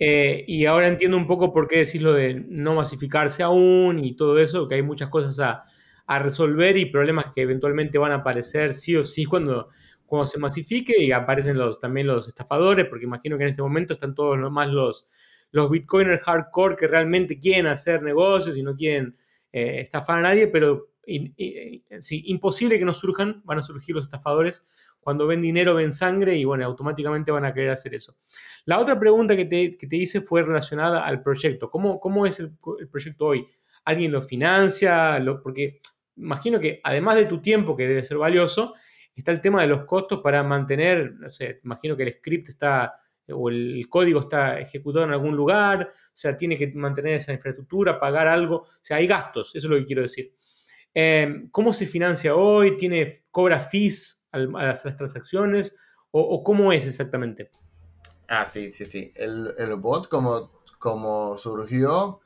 Speaker 2: Eh, y ahora entiendo un poco por qué decís lo de no masificarse aún y todo eso, que hay muchas cosas a, a resolver y problemas que eventualmente van a aparecer sí o sí cuando, cuando se masifique y aparecen los, también los estafadores, porque imagino que en este momento están todos más los, los bitcoiners hardcore que realmente quieren hacer negocios y no quieren eh, estafar a nadie, pero imposible que no surjan, van a surgir los estafadores. Cuando ven dinero, ven sangre y bueno, automáticamente van a querer hacer eso. La otra pregunta que te, que te hice fue relacionada al proyecto. ¿Cómo, cómo es el, proyecto hoy? ¿Alguien lo financia? porque imagino que además de tu tiempo, que debe ser valioso, está el tema de los costos para mantener, no sé, imagino que el script está o el código está ejecutado en algún lugar, o sea, tiene que mantener esa infraestructura, pagar algo, o sea, hay gastos, eso es lo que quiero decir. Em, ¿Cómo se financia hoy? ¿Tiene, ¿Cobra fees a las, transacciones? ¿O, cómo es exactamente?
Speaker 3: Ah, sí, sí, sí. El, bot como, como surgió,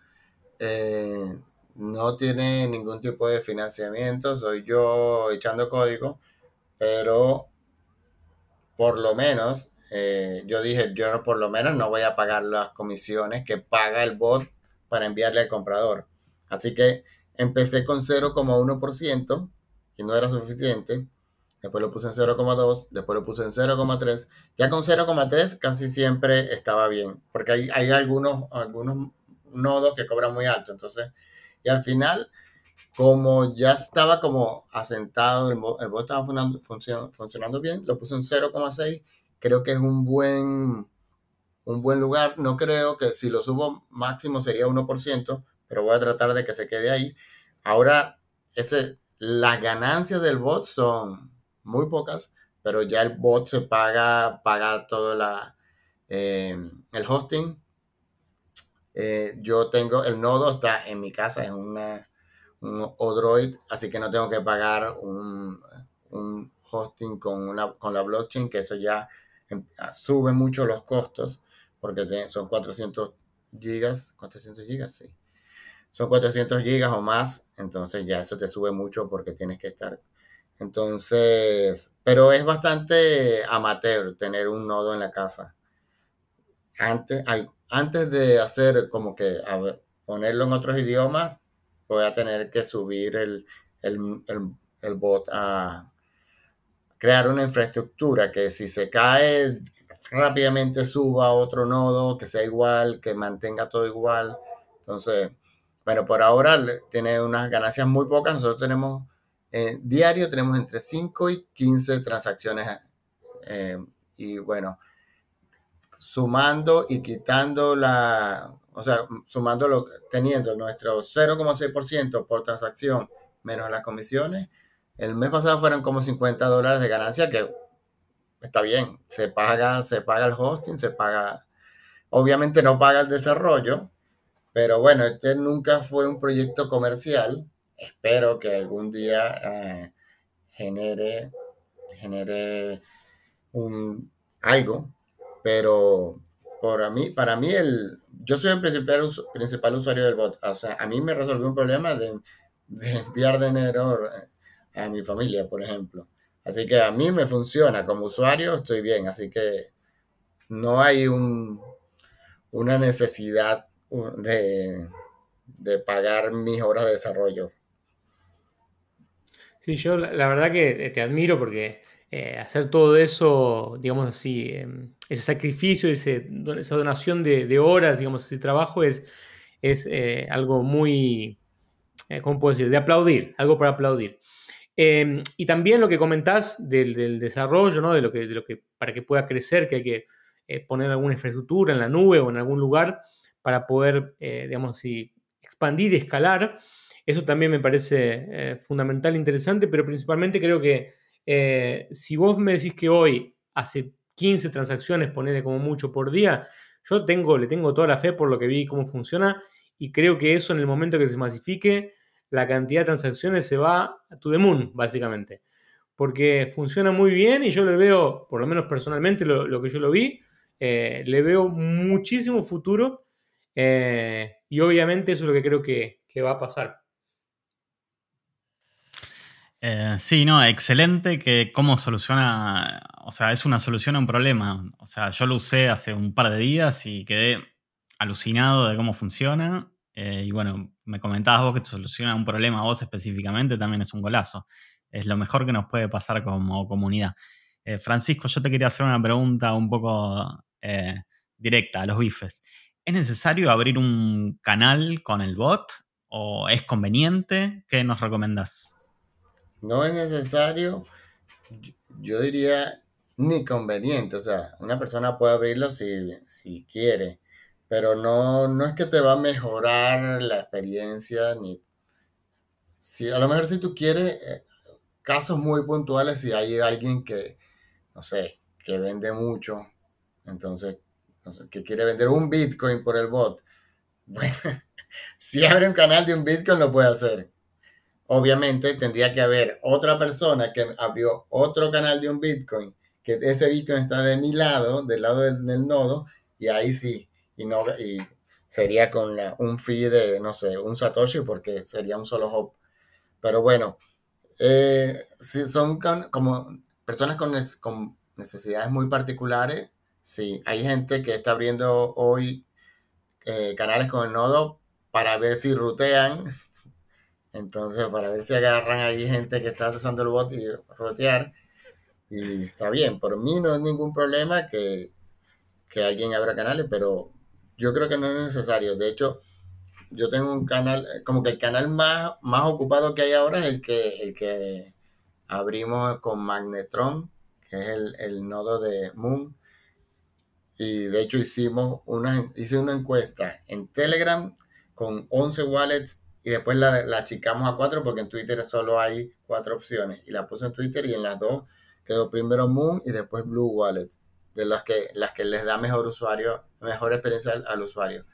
Speaker 3: eh, no tiene ningún tipo de financiamiento, soy yo echando código, pero por lo menos eh, yo dije, yo por lo menos no voy a pagar las comisiones que paga el bot para enviarle al comprador. Así que empecé con 0,1% y no era suficiente. Después lo puse en 0,2, después lo puse en 0,3. Ya con 0,3 casi siempre estaba bien, porque hay, hay algunos, algunos nodos que cobran muy alto. Entonces, y al final, como ya estaba como asentado, el, bot estaba funcionando, funcionando bien, lo puse en 0,6. Creo que es un buen, un buen lugar. No creo que si lo subo máximo sería 1%, pero voy a tratar de que se quede ahí. Ahora, ese, las ganancias del bot son muy pocas, pero ya el bot se paga, paga todo la, eh, el hosting. Eh, yo tengo, el nodo está en mi casa, es una, un Odroid, así que no tengo que pagar un, un hosting con, una, con la blockchain, que eso ya em, sube mucho los costos, porque son 400 gigas, 400 gigas, sí. Son 400 gigas o más, entonces ya eso te sube mucho porque tienes que estar entonces, pero es bastante amateur tener un nodo en la casa. Antes, antes de hacer como que ponerlo en otros idiomas, voy a tener que subir el, el, bot a crear una infraestructura que si se cae rápidamente suba a otro nodo que sea igual, que mantenga todo igual. Entonces, bueno, por ahora tiene unas ganancias muy pocas. Nosotros tenemos eh, diario tenemos entre 5 y 15 transacciones. Eh, y bueno, sumando y quitando la, o sea, sumando lo, teniendo nuestro 0,6% por transacción menos las comisiones, el mes pasado fueron como 50 dólares de ganancia, que está bien, se paga, se paga el hosting, se paga, obviamente no paga el desarrollo, pero bueno, este nunca fue un proyecto comercial, espero que algún día eh, genere, genere un, algo, pero para mí, para mí el, yo soy el principal, principal usuario del bot, o sea, a mí me resolvió un problema de, enviar dinero a mi familia, por ejemplo. Así que a mí me funciona, como usuario estoy bien, así que no hay un, una necesidad de, de pagar mis horas de desarrollo
Speaker 2: Sí, yo la, verdad que te admiro porque eh, hacer todo eso, digamos así, em, ese sacrificio, ese, esa donación de, horas, digamos, ese trabajo es, es eh, algo muy, eh, ¿cómo puedo decir?, de aplaudir, algo para aplaudir. Em, y también lo que comentás del, desarrollo, ¿no? De lo, que, de lo que, para que pueda crecer, que hay que poner alguna infraestructura en la nube o en algún lugar para poder, digamos así, expandir y escalar. Eso también me parece eh, fundamental, interesante, pero principalmente creo que eh, si vos me decís que hoy hace 15 transacciones, ponele como mucho por día, yo tengo, le tengo toda la fe por lo que vi cómo funciona y creo que eso en el momento que se masifique, la cantidad de transacciones se va a to the básicamente. Porque funciona muy bien y yo le veo, por lo menos personalmente, lo, que yo lo vi, eh, le veo muchísimo futuro y obviamente eso es lo que creo que va a pasar.
Speaker 1: Eh, sí, no, excelente que cómo soluciona, o sea, es una solución a un problema. O sea, yo lo usé hace un par de días y quedé alucinado de cómo funciona. Eh, y bueno, me comentabas vos que te soluciona un problema a vos específicamente, también es un golazo. Es lo mejor que nos puede pasar como comunidad. Eh, Francisco, yo te quería hacer una pregunta un poco directa a los bifes. ¿Es necesario abrir un canal con el bot o es conveniente? ¿Qué nos recomendás?
Speaker 3: no es necesario, yo diría ni conveniente. O sea, una persona puede abrirlo si, quiere, pero no, no es que te va a mejorar la experiencia ni... Si, a lo mejor si tú quieres eh, casos muy puntuales, si hay alguien que, no sé, que vende mucho, entonces, que quiere vender un Bitcoin por el bot, bueno, *laughs* si abre un canal de un Bitcoin lo puede hacer. Obviamente tendría que haber otra persona que abrió otro canal de un Bitcoin que ese Bitcoin está de mi lado, del lado del, nodo, y ahí sí, y no y sería con un fee de, no sé, un Satoshi porque sería un solo hop. Pero bueno, eh, si son como personas con, con necesidades muy particulares, sí, hay gente que está abriendo hoy eh, canales con el nodo para ver si rutean, entonces para ver si agarran ahí gente que está usando el bot y rutear, y está bien, por mí no es ningún problema que, que alguien abra canales, pero yo creo que no es necesario. De hecho, yo tengo un canal, como que el canal más, más ocupado que hay ahora es el que, el que abrimos con Magnetron, que es el, el nodo de Moon. Y de hecho hicimos una, hice una encuesta en Telegram con 11 wallets y después la, la achicamos a 4 porque en Twitter solo hay 4 opciones. Y la puse en Twitter y en las dos quedó primero Moon y después Blue Wallet, de las que, las que les da mejor usuario, mejor experiencia al, al usuario.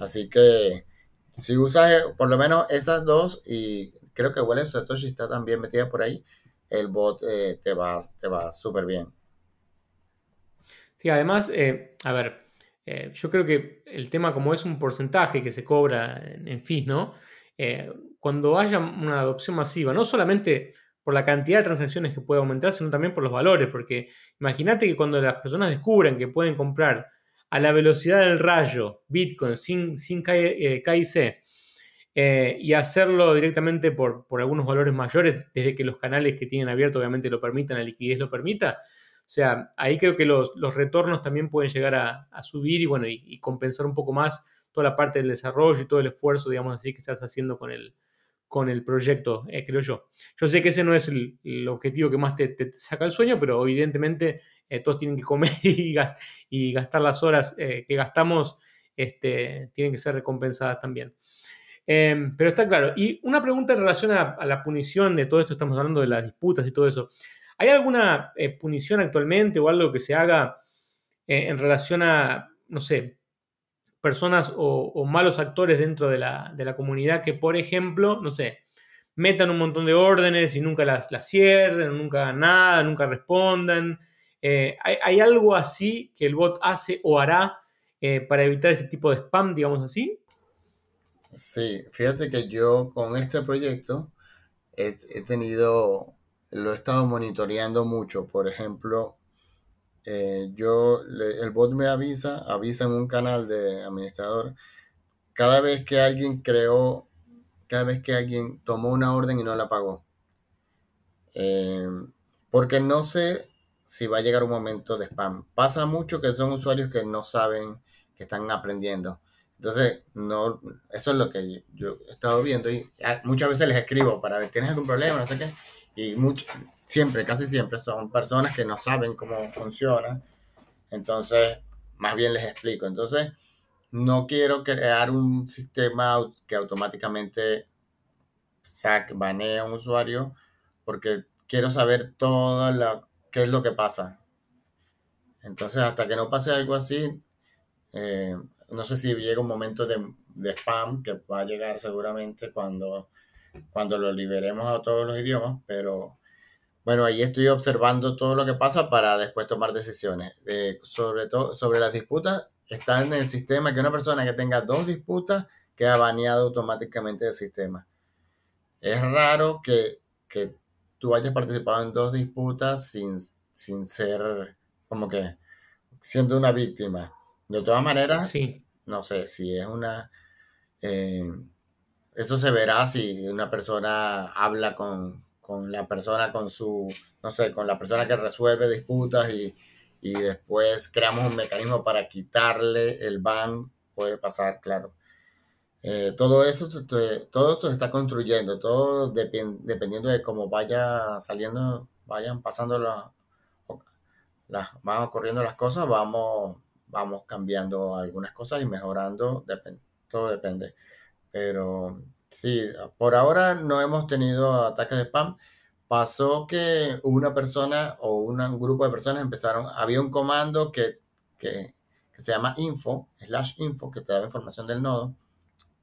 Speaker 3: Así que si usas eh, por lo menos esas dos y creo que Wallet Satoshi está también metida por ahí, el bot eh, te va, te va súper bien.
Speaker 2: Sí, además, eh, a ver, eh, yo creo que el tema como es un porcentaje que se cobra en, en fees, ¿no? Eh, cuando haya una adopción masiva, no solamente por la cantidad de transacciones que puede aumentar, sino también por los valores, porque imagínate que cuando las personas descubran que pueden comprar a la velocidad del rayo Bitcoin sin, sin KIC y hacerlo directamente por, por algunos valores mayores, desde que los canales que tienen abierto obviamente lo permitan, la liquidez lo permita. O sea, ahí creo que los, los retornos también pueden llegar a, a subir y bueno, y, compensar un poco más toda la parte del desarrollo y todo el esfuerzo, digamos así, que estás haciendo con el, con el proyecto, eh, creo yo. Yo sé que ese no es el, objetivo que más te, te saca el sueño, pero evidentemente eh, todos tienen que comer *laughs* y, gast- y gastar las horas eh, que gastamos, este, tienen que ser recompensadas también. Eh, pero está claro. Y una pregunta en relación a la punición de todo esto, estamos hablando de las disputas y todo eso. ¿Hay alguna eh, punición actualmente o algo que se haga eh, en relación a, no sé, personas o, malos actores dentro de la, de la comunidad que, por ejemplo, no sé, metan un montón de órdenes y nunca las, las cierren, nunca hagan nada, nunca respondan? Eh, ¿hay, hay algo así que el bot hace o hará para evitar ese tipo de spam, digamos así?
Speaker 3: Sí, fíjate que yo con este proyecto he, he tenido, lo he estado monitoreando mucho. Por ejemplo, eh, yo, le- el bot me avisa, avisa en un canal de administrador, cada vez que alguien creó, cada vez que alguien tomó una orden y no la pagó. Eh, porque no sé si va a llegar un momento de spam. Pasa mucho que son usuarios que no saben que están aprendiendo. Entonces, no, eso es lo que yo he estado viendo y ah, muchas veces les escribo para ver, ¿tienes algún problema? No sé qué. Y mucho, siempre, casi siempre son personas que no saben cómo funciona. Entonces, más bien les explico. Entonces, no quiero crear un sistema que automáticamente sac, banee a un usuario porque quiero saber todo lo, qué es lo que pasa. Entonces, hasta que no pase algo así, eh, no sé si llega un momento de spam que va a llegar seguramente cuando, cuando lo liberemos a todos los idiomas, pero bueno, ahí estoy observando todo lo que pasa para después tomar decisiones. Eh, sobre todo, sobre las disputas, está en el sistema que una persona que tenga dos disputas queda baneado automáticamente del sistema. Es raro que, que tú hayas participado en dos disputas sin, sin ser como que siendo una víctima. De todas maneras,
Speaker 2: Sí.
Speaker 3: no sé si es una... eh, eso se verá si una persona habla con, con la persona, con su, no sé, con la persona que resuelve disputas y, y después creamos un mecanismo para quitarle el ban, puede pasar, claro. Eh, todo eso, todo esto se está construyendo, todo depen- dependiendo de cómo vaya saliendo, vayan pasando las, las, van ocurriendo las cosas, vamos, vamos cambiando algunas cosas y mejorando, todo depende. Pero sí, por ahora no hemos tenido ataques de spam. Pasó que una persona o un grupo de personas empezaron, había un comando que, que, que se llama info, slash info, que te daba información del nodo,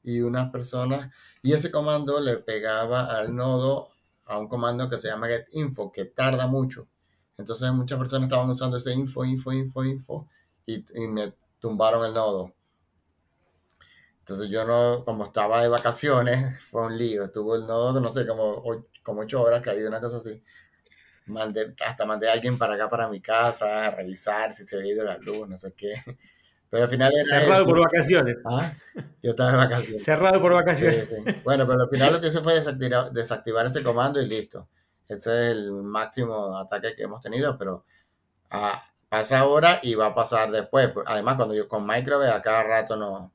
Speaker 3: y unas personas, y ese comando le pegaba al nodo a un comando que se llama get info, que tarda mucho. Entonces muchas personas estaban usando ese info, info, info, info y, y me tumbaron el nodo. Entonces yo no, como estaba de vacaciones, *laughs* fue un lío. Estuvo el nodo, no sé, como, ocho, como ocho horas caído, una cosa así. Mandé, hasta mandé a alguien para acá, para mi casa, a revisar si se había ido la luz, no sé qué. *laughs* Pero al final era
Speaker 2: Cerrado
Speaker 3: eso.
Speaker 2: por vacaciones.
Speaker 3: ¿Ah? Yo estaba de vacaciones.
Speaker 2: Cerrado por
Speaker 3: Sí,
Speaker 2: vacaciones.
Speaker 3: sí. Bueno, pero al final lo que hice fue desactivar, desactivar ese comando y listo. Ese es el máximo ataque que hemos tenido, pero ah, pasa ahora y va a pasar después. Además, cuando yo con Microbe a cada rato no,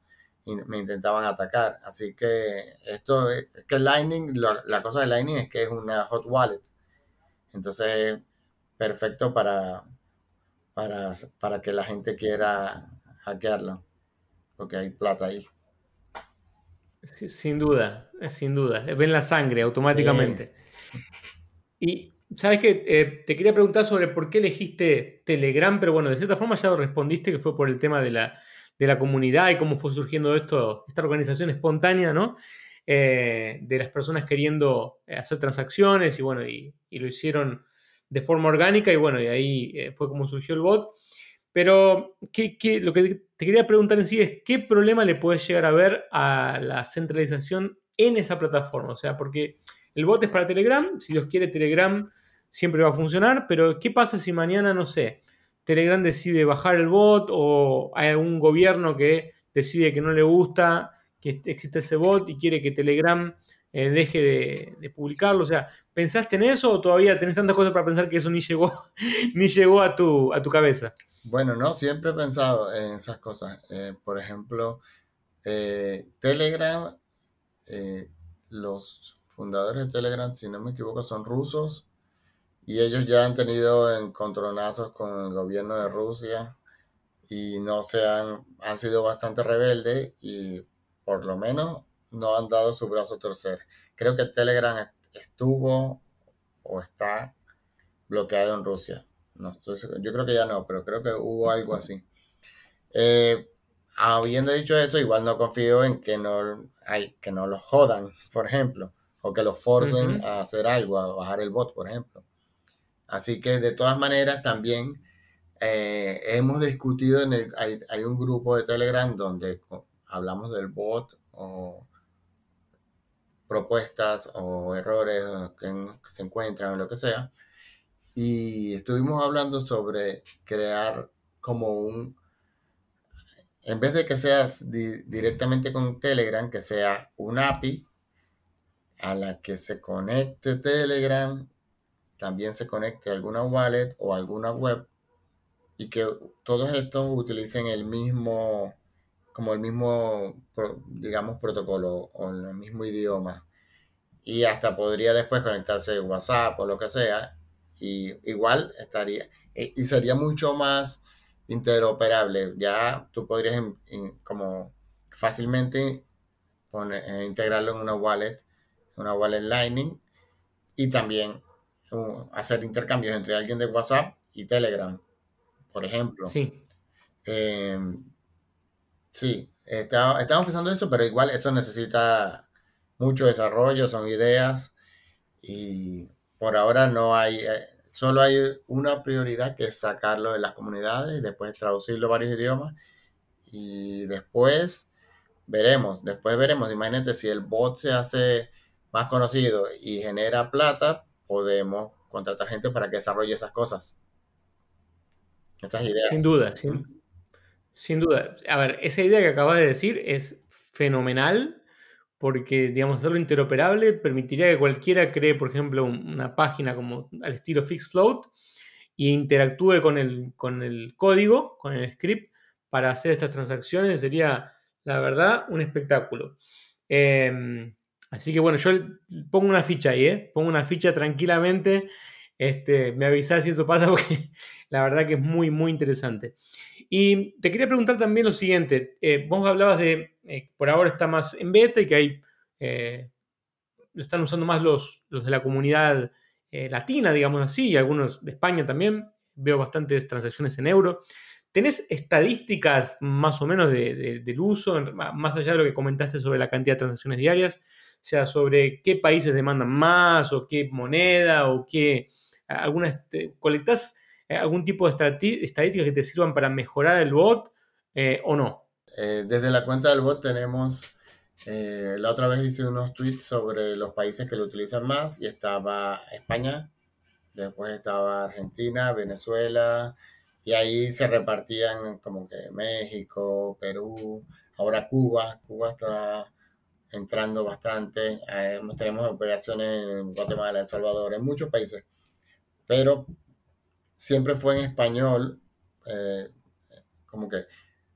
Speaker 3: me intentaban atacar. Así que esto es que Lightning, la cosa de Lightning es que es una hot wallet. Entonces, perfecto para, para, para que la gente quiera hackearlo, porque hay plata ahí.
Speaker 2: Sí, sin duda, sin duda. Ven la sangre automáticamente. Y, ¿sabes qué? Eh, te quería preguntar sobre por qué elegiste Telegram, pero bueno, de cierta forma ya lo respondiste, que fue por el tema de la, de la comunidad y cómo fue surgiendo esto, esta organización espontánea, ¿no? Eh, de las personas queriendo eh, hacer transacciones y bueno, y, lo hicieron de forma orgánica y bueno, y ahí eh, fue como surgió el bot. Pero ¿qué, qué- lo que te quería preguntar en sí es, ¿qué problema le puedes llegar a ver a la centralización en esa plataforma? O sea, porque el bot es para Telegram, si los quiere Telegram siempre va a funcionar, pero ¿qué pasa si mañana, no sé, Telegram decide bajar el bot o hay algún gobierno que decide que no le gusta que existe ese bot y quiere que Telegram eh, deje de, publicarlo? O sea, ¿pensaste en eso o todavía tenés tantas cosas para pensar que eso ni llegó, *laughs* ni llegó a, tu, a tu cabeza?
Speaker 3: Bueno, no, siempre he pensado en esas cosas. Eh, por ejemplo, eh, Telegram, los fundadores de Telegram, si no me equivoco, son rusos y ellos ya han tenido encontronazos con el gobierno de Rusia y no se han, han sido bastante rebeldes y por lo menos no han dado su brazo a torcer. Creo que Telegram est- estuvo o está bloqueado en Rusia. No estoy. Yo creo que ya no, pero creo que hubo algo así. Eh, habiendo dicho eso, igual no confío en que no, hay, que no los jodan, por ejemplo, o que los forcen a hacer algo, a bajar el bot, por ejemplo. Así que de todas maneras también eh, hemos discutido en el, hay, hay un grupo de Telegram donde hablamos del bot o propuestas o errores que, se encuentran o lo que sea. Y estuvimos hablando sobre crear como un, en vez de que seas di- directamente con Telegram, que sea un API a la que se conecte Telegram, también se conecte alguna wallet o alguna web y que todos estos utilicen el mismo, como el mismo, digamos, protocolo o el mismo idioma. Y hasta podría después conectarse WhatsApp o lo que sea. Y igual estaría, e- y sería mucho más interoperable. Ya tú podrías como fácilmente eh, integrarlo en una wallet, una wallet Lightning y también hacer intercambios entre alguien de WhatsApp y Telegram, por ejemplo.
Speaker 2: Sí.
Speaker 3: Eh, sí, está- estamos pensando eso, pero igual eso necesita mucho desarrollo, son ideas y por ahora no hay, eh, solo hay una prioridad que es sacarlo de las comunidades y después traducirlo a varios idiomas y después veremos, después veremos, imagínate si el bot se hace más conocido y genera plata, podemos contratar gente para que desarrolle esas cosas, esas ideas.
Speaker 2: Sin duda, sin, sin duda. A ver, esa idea que acabas de decir es fenomenal porque, digamos, hacerlo interoperable permitiría que cualquiera cree, por ejemplo, un- una página como al estilo FixFloat y interactúe con el, con el código, con el script, para hacer estas transacciones. Sería, la verdad, un espectáculo. Eh, así que bueno, yo pongo una ficha ahí, ¿eh? Pongo una ficha tranquilamente. Este, me avisás si eso pasa *laughs* porque la verdad que es muy, muy interesante. Y te quería preguntar también lo siguiente. eh, vos hablabas de, eh, por ahora está más en beta y que hay, eh, lo están usando más los, los de la comunidad eh, latina, digamos así, y algunos de España también. Veo bastantes transacciones en euro. ¿Tenés estadísticas más o menos de- de- del uso, más allá de lo que comentaste sobre la cantidad de transacciones diarias? Sea, sobre qué países demandan más, o qué moneda, o qué alguna, este, ¿Colectás eh, algún tipo de estadísticas que te sirvan para mejorar el bot eh, o no?
Speaker 3: desde la cuenta del bot tenemos, la otra vez hice unos tweets sobre los países que lo utilizan más y estaba España, después estaba Argentina, Venezuela, y ahí se repartían como que México, Perú, ahora Cuba, Cuba está entrando bastante, eh, tenemos operaciones en Guatemala, El Salvador, en muchos países, pero siempre fue en español, eh, como que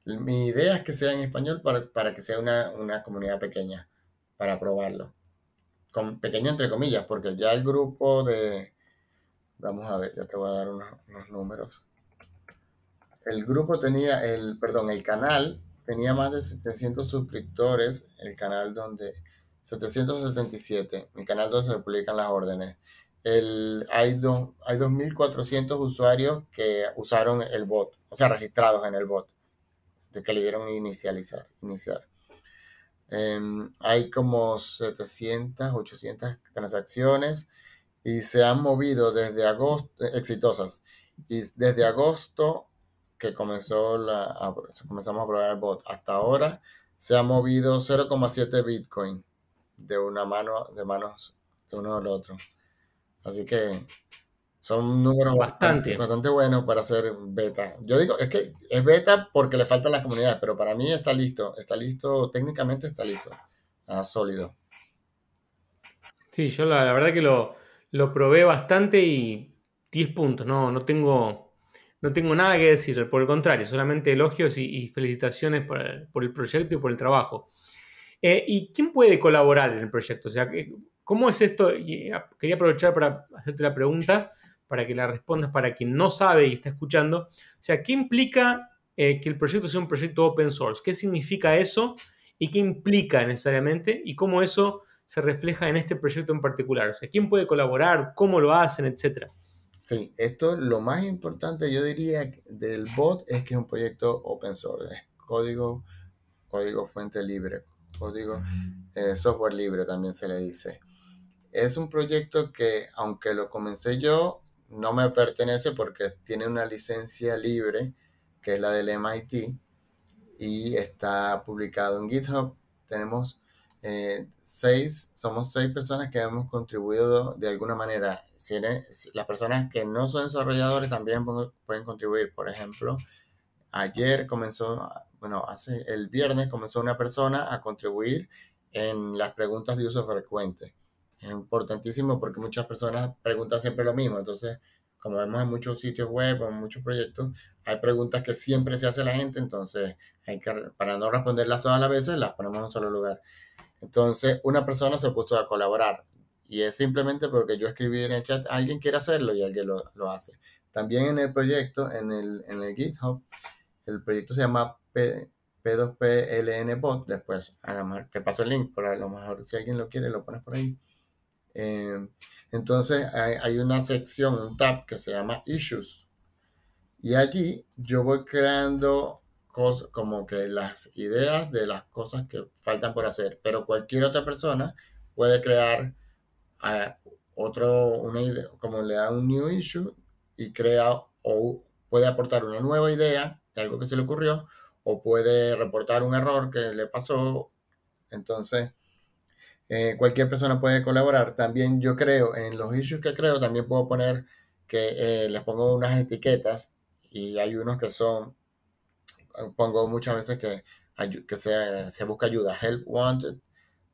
Speaker 3: mi idea es que sea en español para, que sea una, comunidad pequeña, para probarlo. Con, pequeña entre comillas, porque ya el grupo de, vamos a ver, ya te voy a dar unos, unos números. El grupo tenía, el, perdón, el canal tenía más de 700 suscriptores, el canal donde, 777, el canal donde se publican las órdenes. El, hay, do, hay 2.400 usuarios que usaron el bot, o sea, registrados en el bot, que le dieron inicializar, iniciar. Em, hay como 700, 800 transacciones y se han movido desde agosto, exitosas, y desde agosto que comenzó la, comenzamos a probar el bot hasta ahora, se ha movido 0,7 Bitcoin de una mano, de manos de uno al otro. Así que son números bastante, bastante buenos para hacer beta. Yo digo, es que es beta porque le falta la comunidad, pero para mí está listo, está listo, técnicamente está listo, está sólido.
Speaker 2: Sí, yo la, verdad que lo, lo probé bastante y 10 puntos, no, no tengo no tengo nada que decir, por el contrario, solamente elogios y, felicitaciones por el, proyecto y por el trabajo. Eh, ¿Y quién puede colaborar en el proyecto? O sea, ¿cómo es esto? Ah, quería aprovechar para hacerte la pregunta, para que la respondas para quien no sabe y está escuchando. O sea, ¿qué implica eh, que el proyecto sea un proyecto open source? ¿Qué significa eso? ¿Y qué implica necesariamente? ¿Y cómo eso se refleja en este proyecto en particular? O sea, ¿quién puede colaborar? ¿Cómo lo hacen? Etcétera.
Speaker 3: Sí, esto lo más importante yo diría del bot es que es un proyecto open source, es código, código fuente libre, código eh, software libre también se le dice. Es un proyecto que aunque lo comencé yo, no me pertenece porque tiene una licencia libre, que es la del MIT, y está publicado en GitHub. Tenemos eh, seis, somos seis personas que hemos contribuido de alguna manera. Las personas que no son desarrolladores también pueden contribuir. Por ejemplo, ayer comenzó, bueno, hace el viernes comenzó una persona a contribuir en las preguntas de uso frecuente. Es importantísimo porque muchas personas preguntan siempre lo mismo. Entonces, como vemos en muchos sitios web en muchos proyectos, hay preguntas que siempre se hace la gente. Entonces, hay que, para no responderlas todas las veces, las ponemos en un solo lugar. Entonces, una persona se puso a colaborar y es simplemente porque yo escribí en el chat, alguien quiere hacerlo y alguien lo, hace. También en el proyecto, en el, en el GitHub, el proyecto se llama P, 2 pln Bot. Después, te paso el link, pero a lo mejor si alguien lo quiere, lo pones por ahí. Eh, entonces, hay, hay, una sección, un tab que se llama Issues. Y allí yo voy creando como que las ideas de las cosas que faltan por hacer, pero cualquier otra persona puede crear uh, otro, una idea, como le da un new issue y crea o puede aportar una nueva idea de algo que se le ocurrió o puede reportar un error que le pasó. Entonces, eh, cualquier persona puede colaborar. También yo creo, en los issues que creo, también puedo poner que eh, les pongo unas etiquetas y hay unos que son pongo muchas veces que, que se, se busca ayuda, help wanted,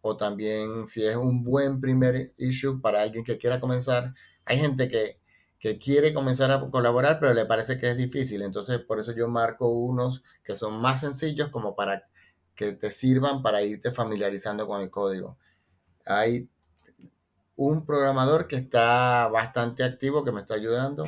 Speaker 3: o también si es un buen primer issue para alguien que quiera comenzar. Hay gente que, que quiere comenzar a colaborar, pero le parece que es difícil. Entonces, por eso yo marco unos que son más sencillos como para que te sirvan para irte familiarizando con el código. Hay un programador que está bastante activo, que me está ayudando.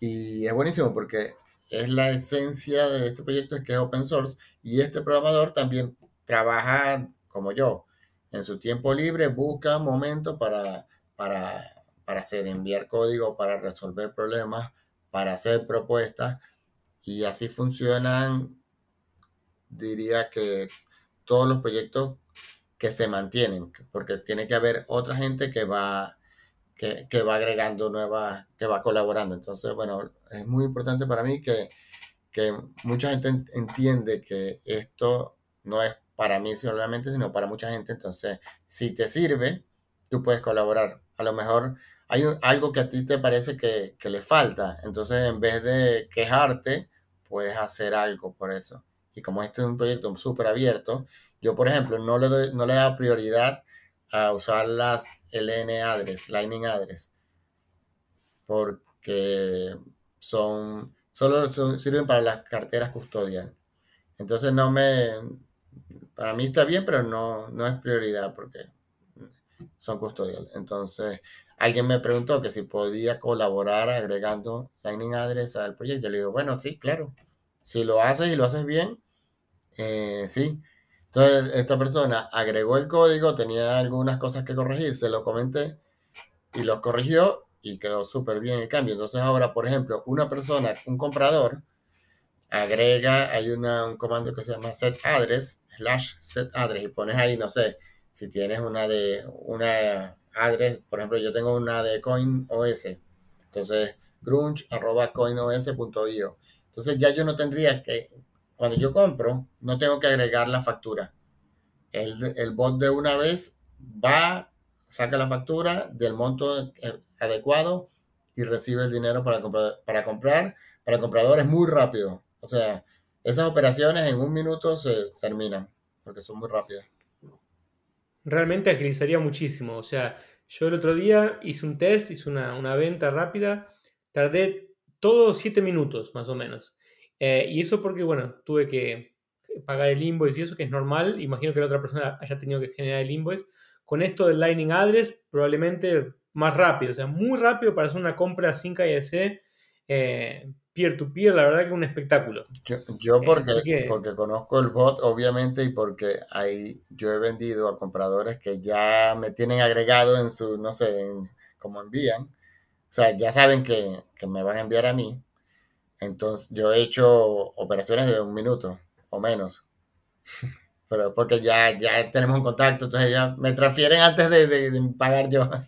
Speaker 3: Y es buenísimo porque es la esencia de este proyecto, es que es open source y este programador también trabaja como yo. En su tiempo libre busca momentos para, para, para hacer, enviar código, para resolver problemas, para hacer propuestas y así funcionan, diría que todos los proyectos que se mantienen, porque tiene que haber otra gente que va que, va agregando nuevas, que va colaborando. Entonces, bueno, es muy importante para mí que, que mucha gente entiende que esto no es para mí solamente, sino para mucha gente. Entonces, si te sirve, tú puedes colaborar. A lo mejor hay algo que a ti te parece que, que le falta. Entonces, en vez de quejarte, puedes hacer algo por eso. Y como este es un proyecto súper abierto, yo, por ejemplo, no le, doy, no le da prioridad a usar las LN address, Lightning address, porque son, solo sirven para las carteras custodial. Entonces no me, para mí está bien, pero no, no es prioridad porque son custodial. Entonces, alguien me preguntó que si podía colaborar agregando Lightning Address al proyecto. Le digo, bueno, sí, claro. Si lo haces y lo haces bien, eh, sí. Entonces, esta persona agregó el código, tenía algunas cosas que corregir, se lo comenté y los corrigió y quedó súper bien el cambio. Entonces, ahora, por ejemplo, una persona, un comprador, agrega, hay un comando que se llama set address, slash set address, y pones ahí, no sé, si tienes una de, una address, por ejemplo, yo tengo una de CoinOS, entonces, grunge arroba coinos.io. Entonces, ya yo no tendría que cuando yo compro, no tengo que agregar la factura. El, bot de una vez va, saca la factura del monto eh, adecuado y recibe el dinero para comprar. Para comprar, para el comprador es muy rápido. O sea, esas operaciones en un minuto se terminan porque son muy rápidas.
Speaker 2: Realmente agilizaría muchísimo. O sea, yo el otro día hice un test, hice una, una venta rápida, tardé todos siete minutos más o menos. Eh, y eso porque, bueno, tuve que pagar el invoice y eso, que es normal. Imagino que la otra persona haya tenido que generar el invoice. Con esto del Lightning Address, probablemente más rápido, o sea, muy rápido para hacer una compra sin KIC, eh, peer-to-peer, la verdad que es un espectáculo.
Speaker 3: Yo, eh, porque, porque conozco el bot, obviamente, y porque hay, yo he vendido a compradores que ya me tienen agregado en su, no sé, como envían. O sea, ya saben que, que me van a enviar a mí entonces, yo he hecho operaciones de un minuto o menos. *laughs* Pero porque ya, ya tenemos un contacto, entonces ya me transfieren antes de, pagar yo. *laughs*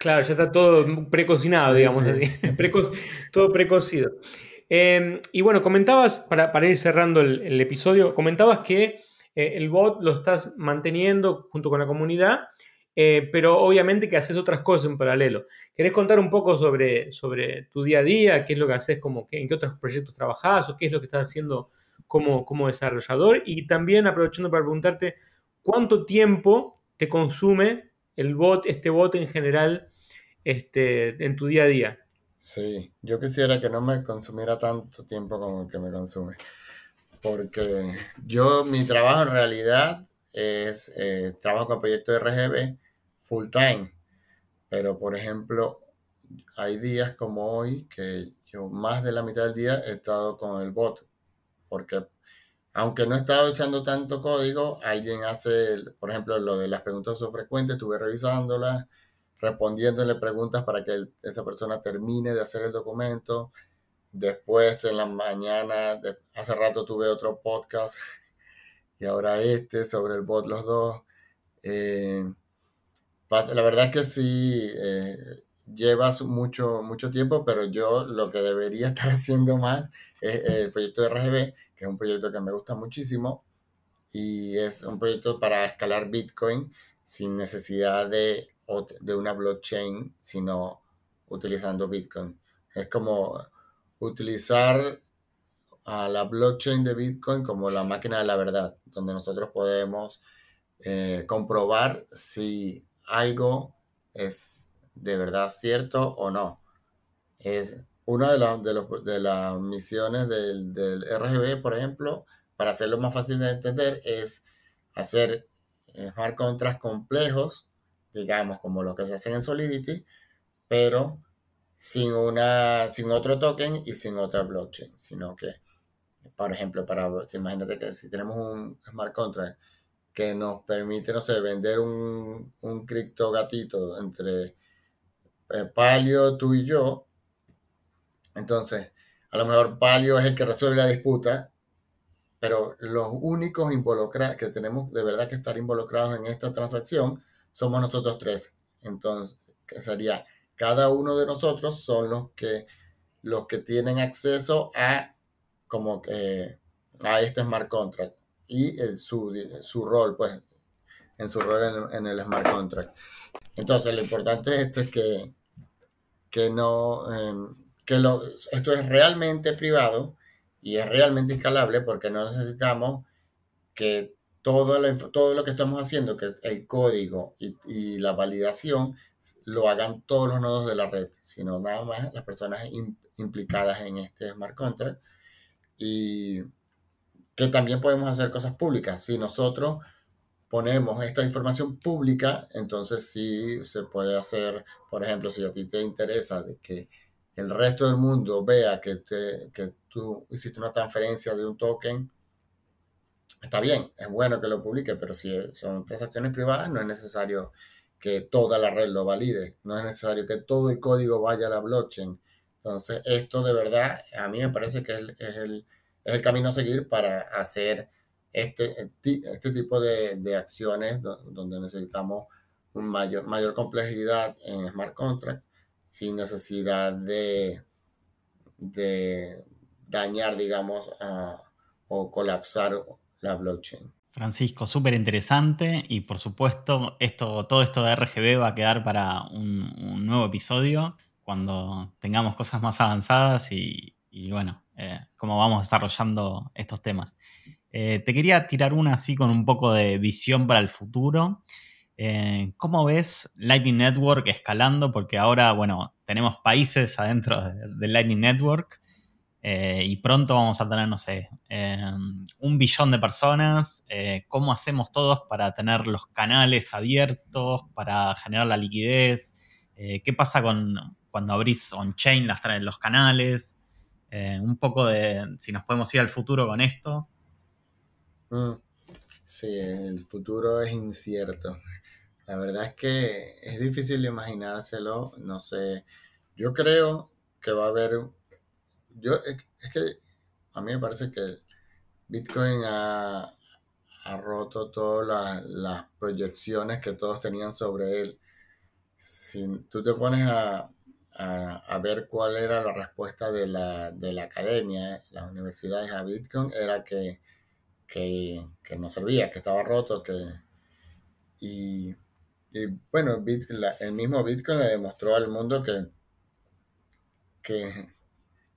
Speaker 2: Claro, ya está todo precocinado, digamos así. *laughs* todo precocido. Em, y bueno, comentabas, para, para ir cerrando el, episodio, comentabas que eh, el bot lo estás manteniendo junto con la comunidad eh, pero obviamente que haces otras cosas en paralelo. ¿Querés contar un poco sobre, sobre tu día a día? ¿Qué es lo que haces? Como ¿En qué otros proyectos trabajás? ¿O qué es lo que estás haciendo como, como desarrollador? Y también aprovechando para preguntarte, ¿cuánto tiempo te consume el bot, este bot en general, este, en tu día a día?
Speaker 3: Sí, yo quisiera que no me consumiera tanto tiempo como el que me consume. Porque yo, mi trabajo en realidad es, eh, trabajo con proyectos RGB full time. Pero, por ejemplo, hay días como hoy que yo más de la mitad del día he estado con el bot. Porque aunque no he estado echando tanto código, alguien hace, por ejemplo, lo de las preguntas frecuentes, estuve revisándolas, respondiéndole preguntas para que esa persona termine de hacer el documento. Después, en la mañana, hace rato tuve otro podcast *laughs* y ahora este sobre el bot los dos. Eh, la verdad es que sí, eh, llevas mucho, mucho tiempo, pero yo lo que debería *laughs* estar haciendo más es el proyecto de RGB, que es un proyecto que me gusta muchísimo y es un proyecto para escalar Bitcoin sin necesidad de, de una blockchain, sino utilizando Bitcoin. Es como utilizar a la blockchain de Bitcoin como la máquina de la verdad, donde nosotros podemos eh, comprobar si algo es de verdad cierto o no. Es una de, de, las misiones del, RGB, por ejemplo, para hacerlo más fácil de entender, es hacer eh, smart contracts complejos, digamos, como lo que se hacen en Solidity, pero sin, una, sin otro token y sin otra blockchain, sino que, por ejemplo, para, imagínate que si tenemos un smart contract que nos permite, no sé, vender un, un cripto gatito entre eh, Palio, tú y yo. Entonces, a lo mejor Palio es el que resuelve la disputa, pero los únicos involucrados que tenemos de verdad que estar involucrados en esta transacción somos nosotros tres. Entonces, que sería cada uno de nosotros son los que los que tienen acceso a como que a este smart contract y su, su, rol, pues, en su rol en, el smart contract. Entonces, lo importante de esto es que, que no, em, que lo, esto es realmente privado y es realmente escalable porque no necesitamos que todo lo, todo lo que estamos haciendo, que el código y, y, la validación lo hagan todos los nodos de la red, sino nada más las personas implicadas en este smart contract. Y que también podemos hacer cosas públicas. Si nosotros ponemos esta información pública, entonces sí se puede hacer, por ejemplo, si a ti te interesa de que el resto del mundo vea que, que tú hiciste una transferencia de un token, está bien, es bueno que lo publique, pero si son transacciones privadas, no es necesario que toda la red lo valide, no es necesario que todo el código vaya a la blockchain. Entonces, esto de verdad, a mí me parece que es el es el camino a seguir para hacer este, este tipo de, acciones donde necesitamos un mayor, mayor complejidad en smart contracts sin necesidad de, de dañar, digamos, o colapsar la blockchain.
Speaker 1: Francisco, súper interesante y por supuesto esto, todo esto de RGB va a quedar para un, nuevo episodio cuando tengamos cosas más avanzadas y, y bueno, eh, cómo vamos desarrollando estos temas. Eh, te quería tirar una así con un poco de visión para el futuro. Eh, ¿Cómo ves Lightning Network escalando? Porque ahora, bueno, tenemos países adentro del Lightning Network y pronto vamos a tener, no sé, un billón de personas. ¿Cómo hacemos todos para tener los canales abiertos, para generar la liquidez? ¿Qué pasa con cuando abrís on-chain los canales? Eh, un poco de si nos podemos ir al futuro con esto.
Speaker 3: Mm. Sí, el futuro es incierto. La verdad es que es difícil imaginárselo. No sé. Yo creo que va a haber. Yo, es, que a mí me parece que Bitcoin ha, roto todas las proyecciones que todos tenían sobre él. Si tú te pones a, a, ver cuál era la respuesta de la, de la academia, las universidades a Bitcoin, era que, que, no servía, que estaba roto, que... Y, bueno, el mismo Bitcoin le demostró al mundo que, que,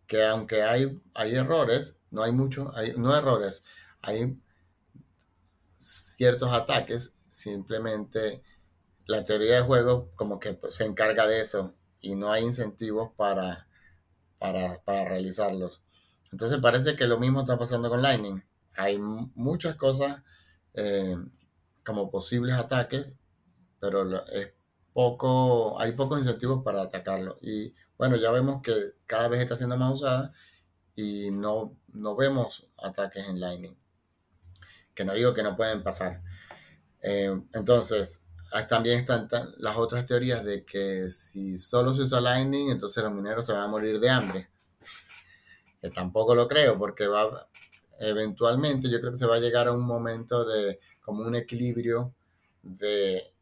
Speaker 3: que aunque hay, hay errores, no hay muchos, hay, no errores, hay ciertos ataques, simplemente la teoría de juego como que pues, se encarga de eso y no hay incentivos para, para, realizarlos. Entonces parece que lo mismo está pasando con Lightning. Hay muchas cosas eh, como posibles ataques, pero es poco, hay pocos incentivos para atacarlo. Y bueno, ya vemos que cada vez está siendo más usada y no, no vemos ataques en Lightning. Que no digo que no pueden pasar. Eh, entonces, también están las otras teorías de que si solo se usa Lightning, entonces los mineros se van a morir de hambre. Que tampoco lo creo, porque va eventualmente yo creo que se va a llegar a un momento de como un equilibrio de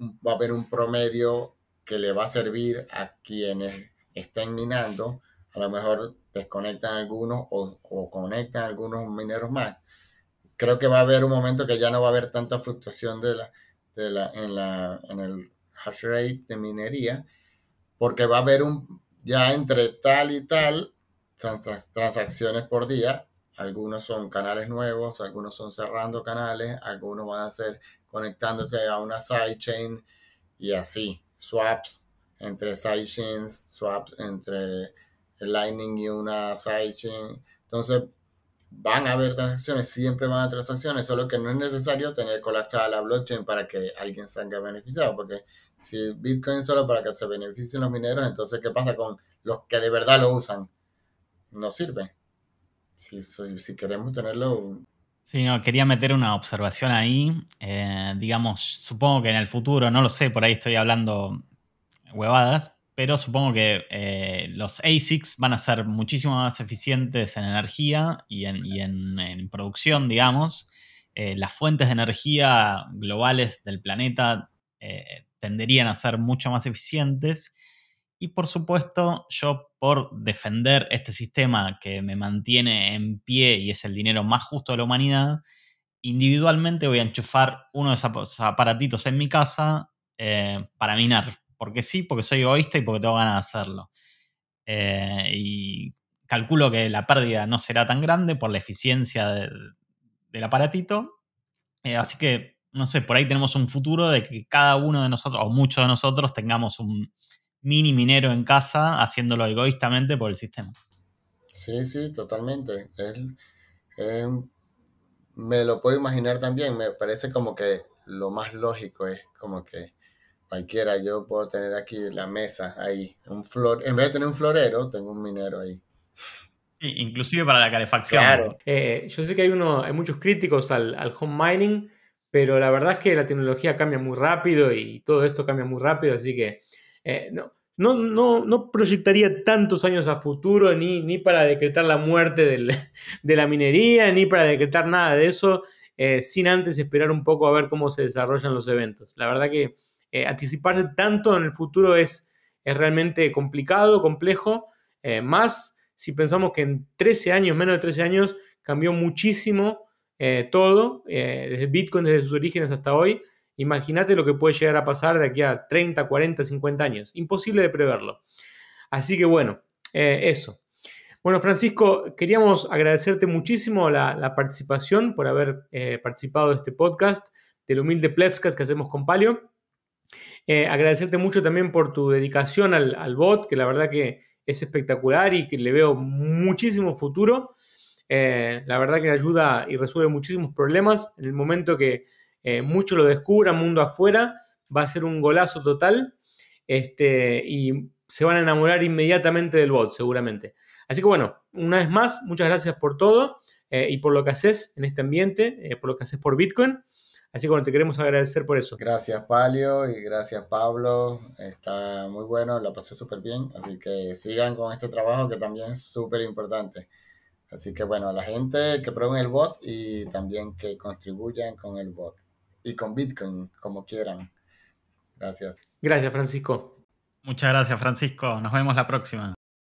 Speaker 3: va a haber un promedio que le va a servir a quienes estén minando. A lo mejor desconectan algunos o, o conectan algunos mineros más. Creo que va a haber un momento que ya no va a haber tanta fluctuación de la, en, la, en el hash rate de minería, porque va a haber un, ya entre tal y tal transacciones por día. Algunos son canales nuevos, algunos son cerrando canales, algunos van a ser conectándose a una sidechain y así, swaps entre sidechains, swaps entre el Lightning y una sidechain. Entonces, van a haber transacciones, siempre van a haber transacciones, solo que no es necesario tener colapsada la blockchain para que alguien salga beneficiado, porque si Bitcoin es solo para que se beneficien los mineros, entonces ¿qué pasa con los que de verdad lo usan? No sirve. Si, si queremos tenerlo...
Speaker 1: Sí, no, quería meter una observación ahí. Eh, digamos, supongo que en el futuro, no lo sé, por ahí estoy hablando huevadas, pero supongo que eh, los ASICs van a ser muchísimo más eficientes en energía y en, producción, digamos. Eh, las fuentes de energía globales del planeta eh, tenderían a ser mucho más eficientes. Y por supuesto, yo por defender este sistema que me mantiene en pie y es el dinero más justo de la humanidad, individualmente voy a enchufar uno de esos aparatitos en mi casa para minar. Porque sí, porque soy egoísta y porque tengo ganas de hacerlo. Eh, y calculo que la pérdida no será tan grande por la eficiencia del aparatito. Eh, así que, no sé, por ahí tenemos un futuro de que cada uno de nosotros, o muchos de nosotros, tengamos un mini minero en casa haciéndolo egoístamente por el sistema.
Speaker 3: Sí, sí, totalmente. me lo puedo imaginar también. Me parece como que lo más lógico es como que cualquiera, yo puedo tener aquí la mesa ahí, un flor, en vez de tener un florero, tengo un minero ahí.
Speaker 1: inclusive para la calefacción.
Speaker 2: Claro. Eh, yo sé que hay, uno, hay muchos críticos al, home mining, pero la verdad es que la tecnología cambia muy rápido y todo esto cambia muy rápido, así que eh, no, no, no, no, proyectaría tantos años a futuro ni, ni para decretar la muerte *laughs* de la minería, ni para decretar nada de eso, eh, sin antes esperar un poco a ver cómo se desarrollan los eventos. La verdad que eh, anticiparse tanto en el futuro es, es realmente complicado, complejo, eh, más si pensamos que en 13 años, menos de 13 años, cambió muchísimo eh, todo, desde Bitcoin, desde sus orígenes hasta hoy. Imagínate lo que puede llegar a pasar de aquí a 30, 40, 50 años. Imposible de preverlo. Así que bueno, eso. Bueno, Francisco, queríamos agradecerte muchísimo la, participación por haber participado de este podcast del humilde Plebscast que hacemos con Palio. Eh, agradecerte mucho también por tu dedicación al, bot, que la verdad que es espectacular y que le veo muchísimo futuro. Eh, la verdad que ayuda y resuelve muchísimos problemas. En el momento que eh, lo descubran, mundo afuera, va a ser un golazo total. Este, y se van a enamorar inmediatamente del bot, seguramente. Así que bueno, una vez más, muchas gracias por todo y por lo que haces en este ambiente, por lo que haces por Bitcoin. Así que bueno, te queremos agradecer por eso.
Speaker 3: Gracias, Palio, y gracias, Pablo. Está muy bueno, lo pasé súper bien. Así que sigan con este trabajo que también es súper importante. Así que bueno, a la gente que prueben el bot y también que contribuyan con el bot y con Bitcoin, como quieran. Gracias.
Speaker 2: Gracias, Francisco.
Speaker 1: Muchas gracias, Francisco. Nos vemos la próxima.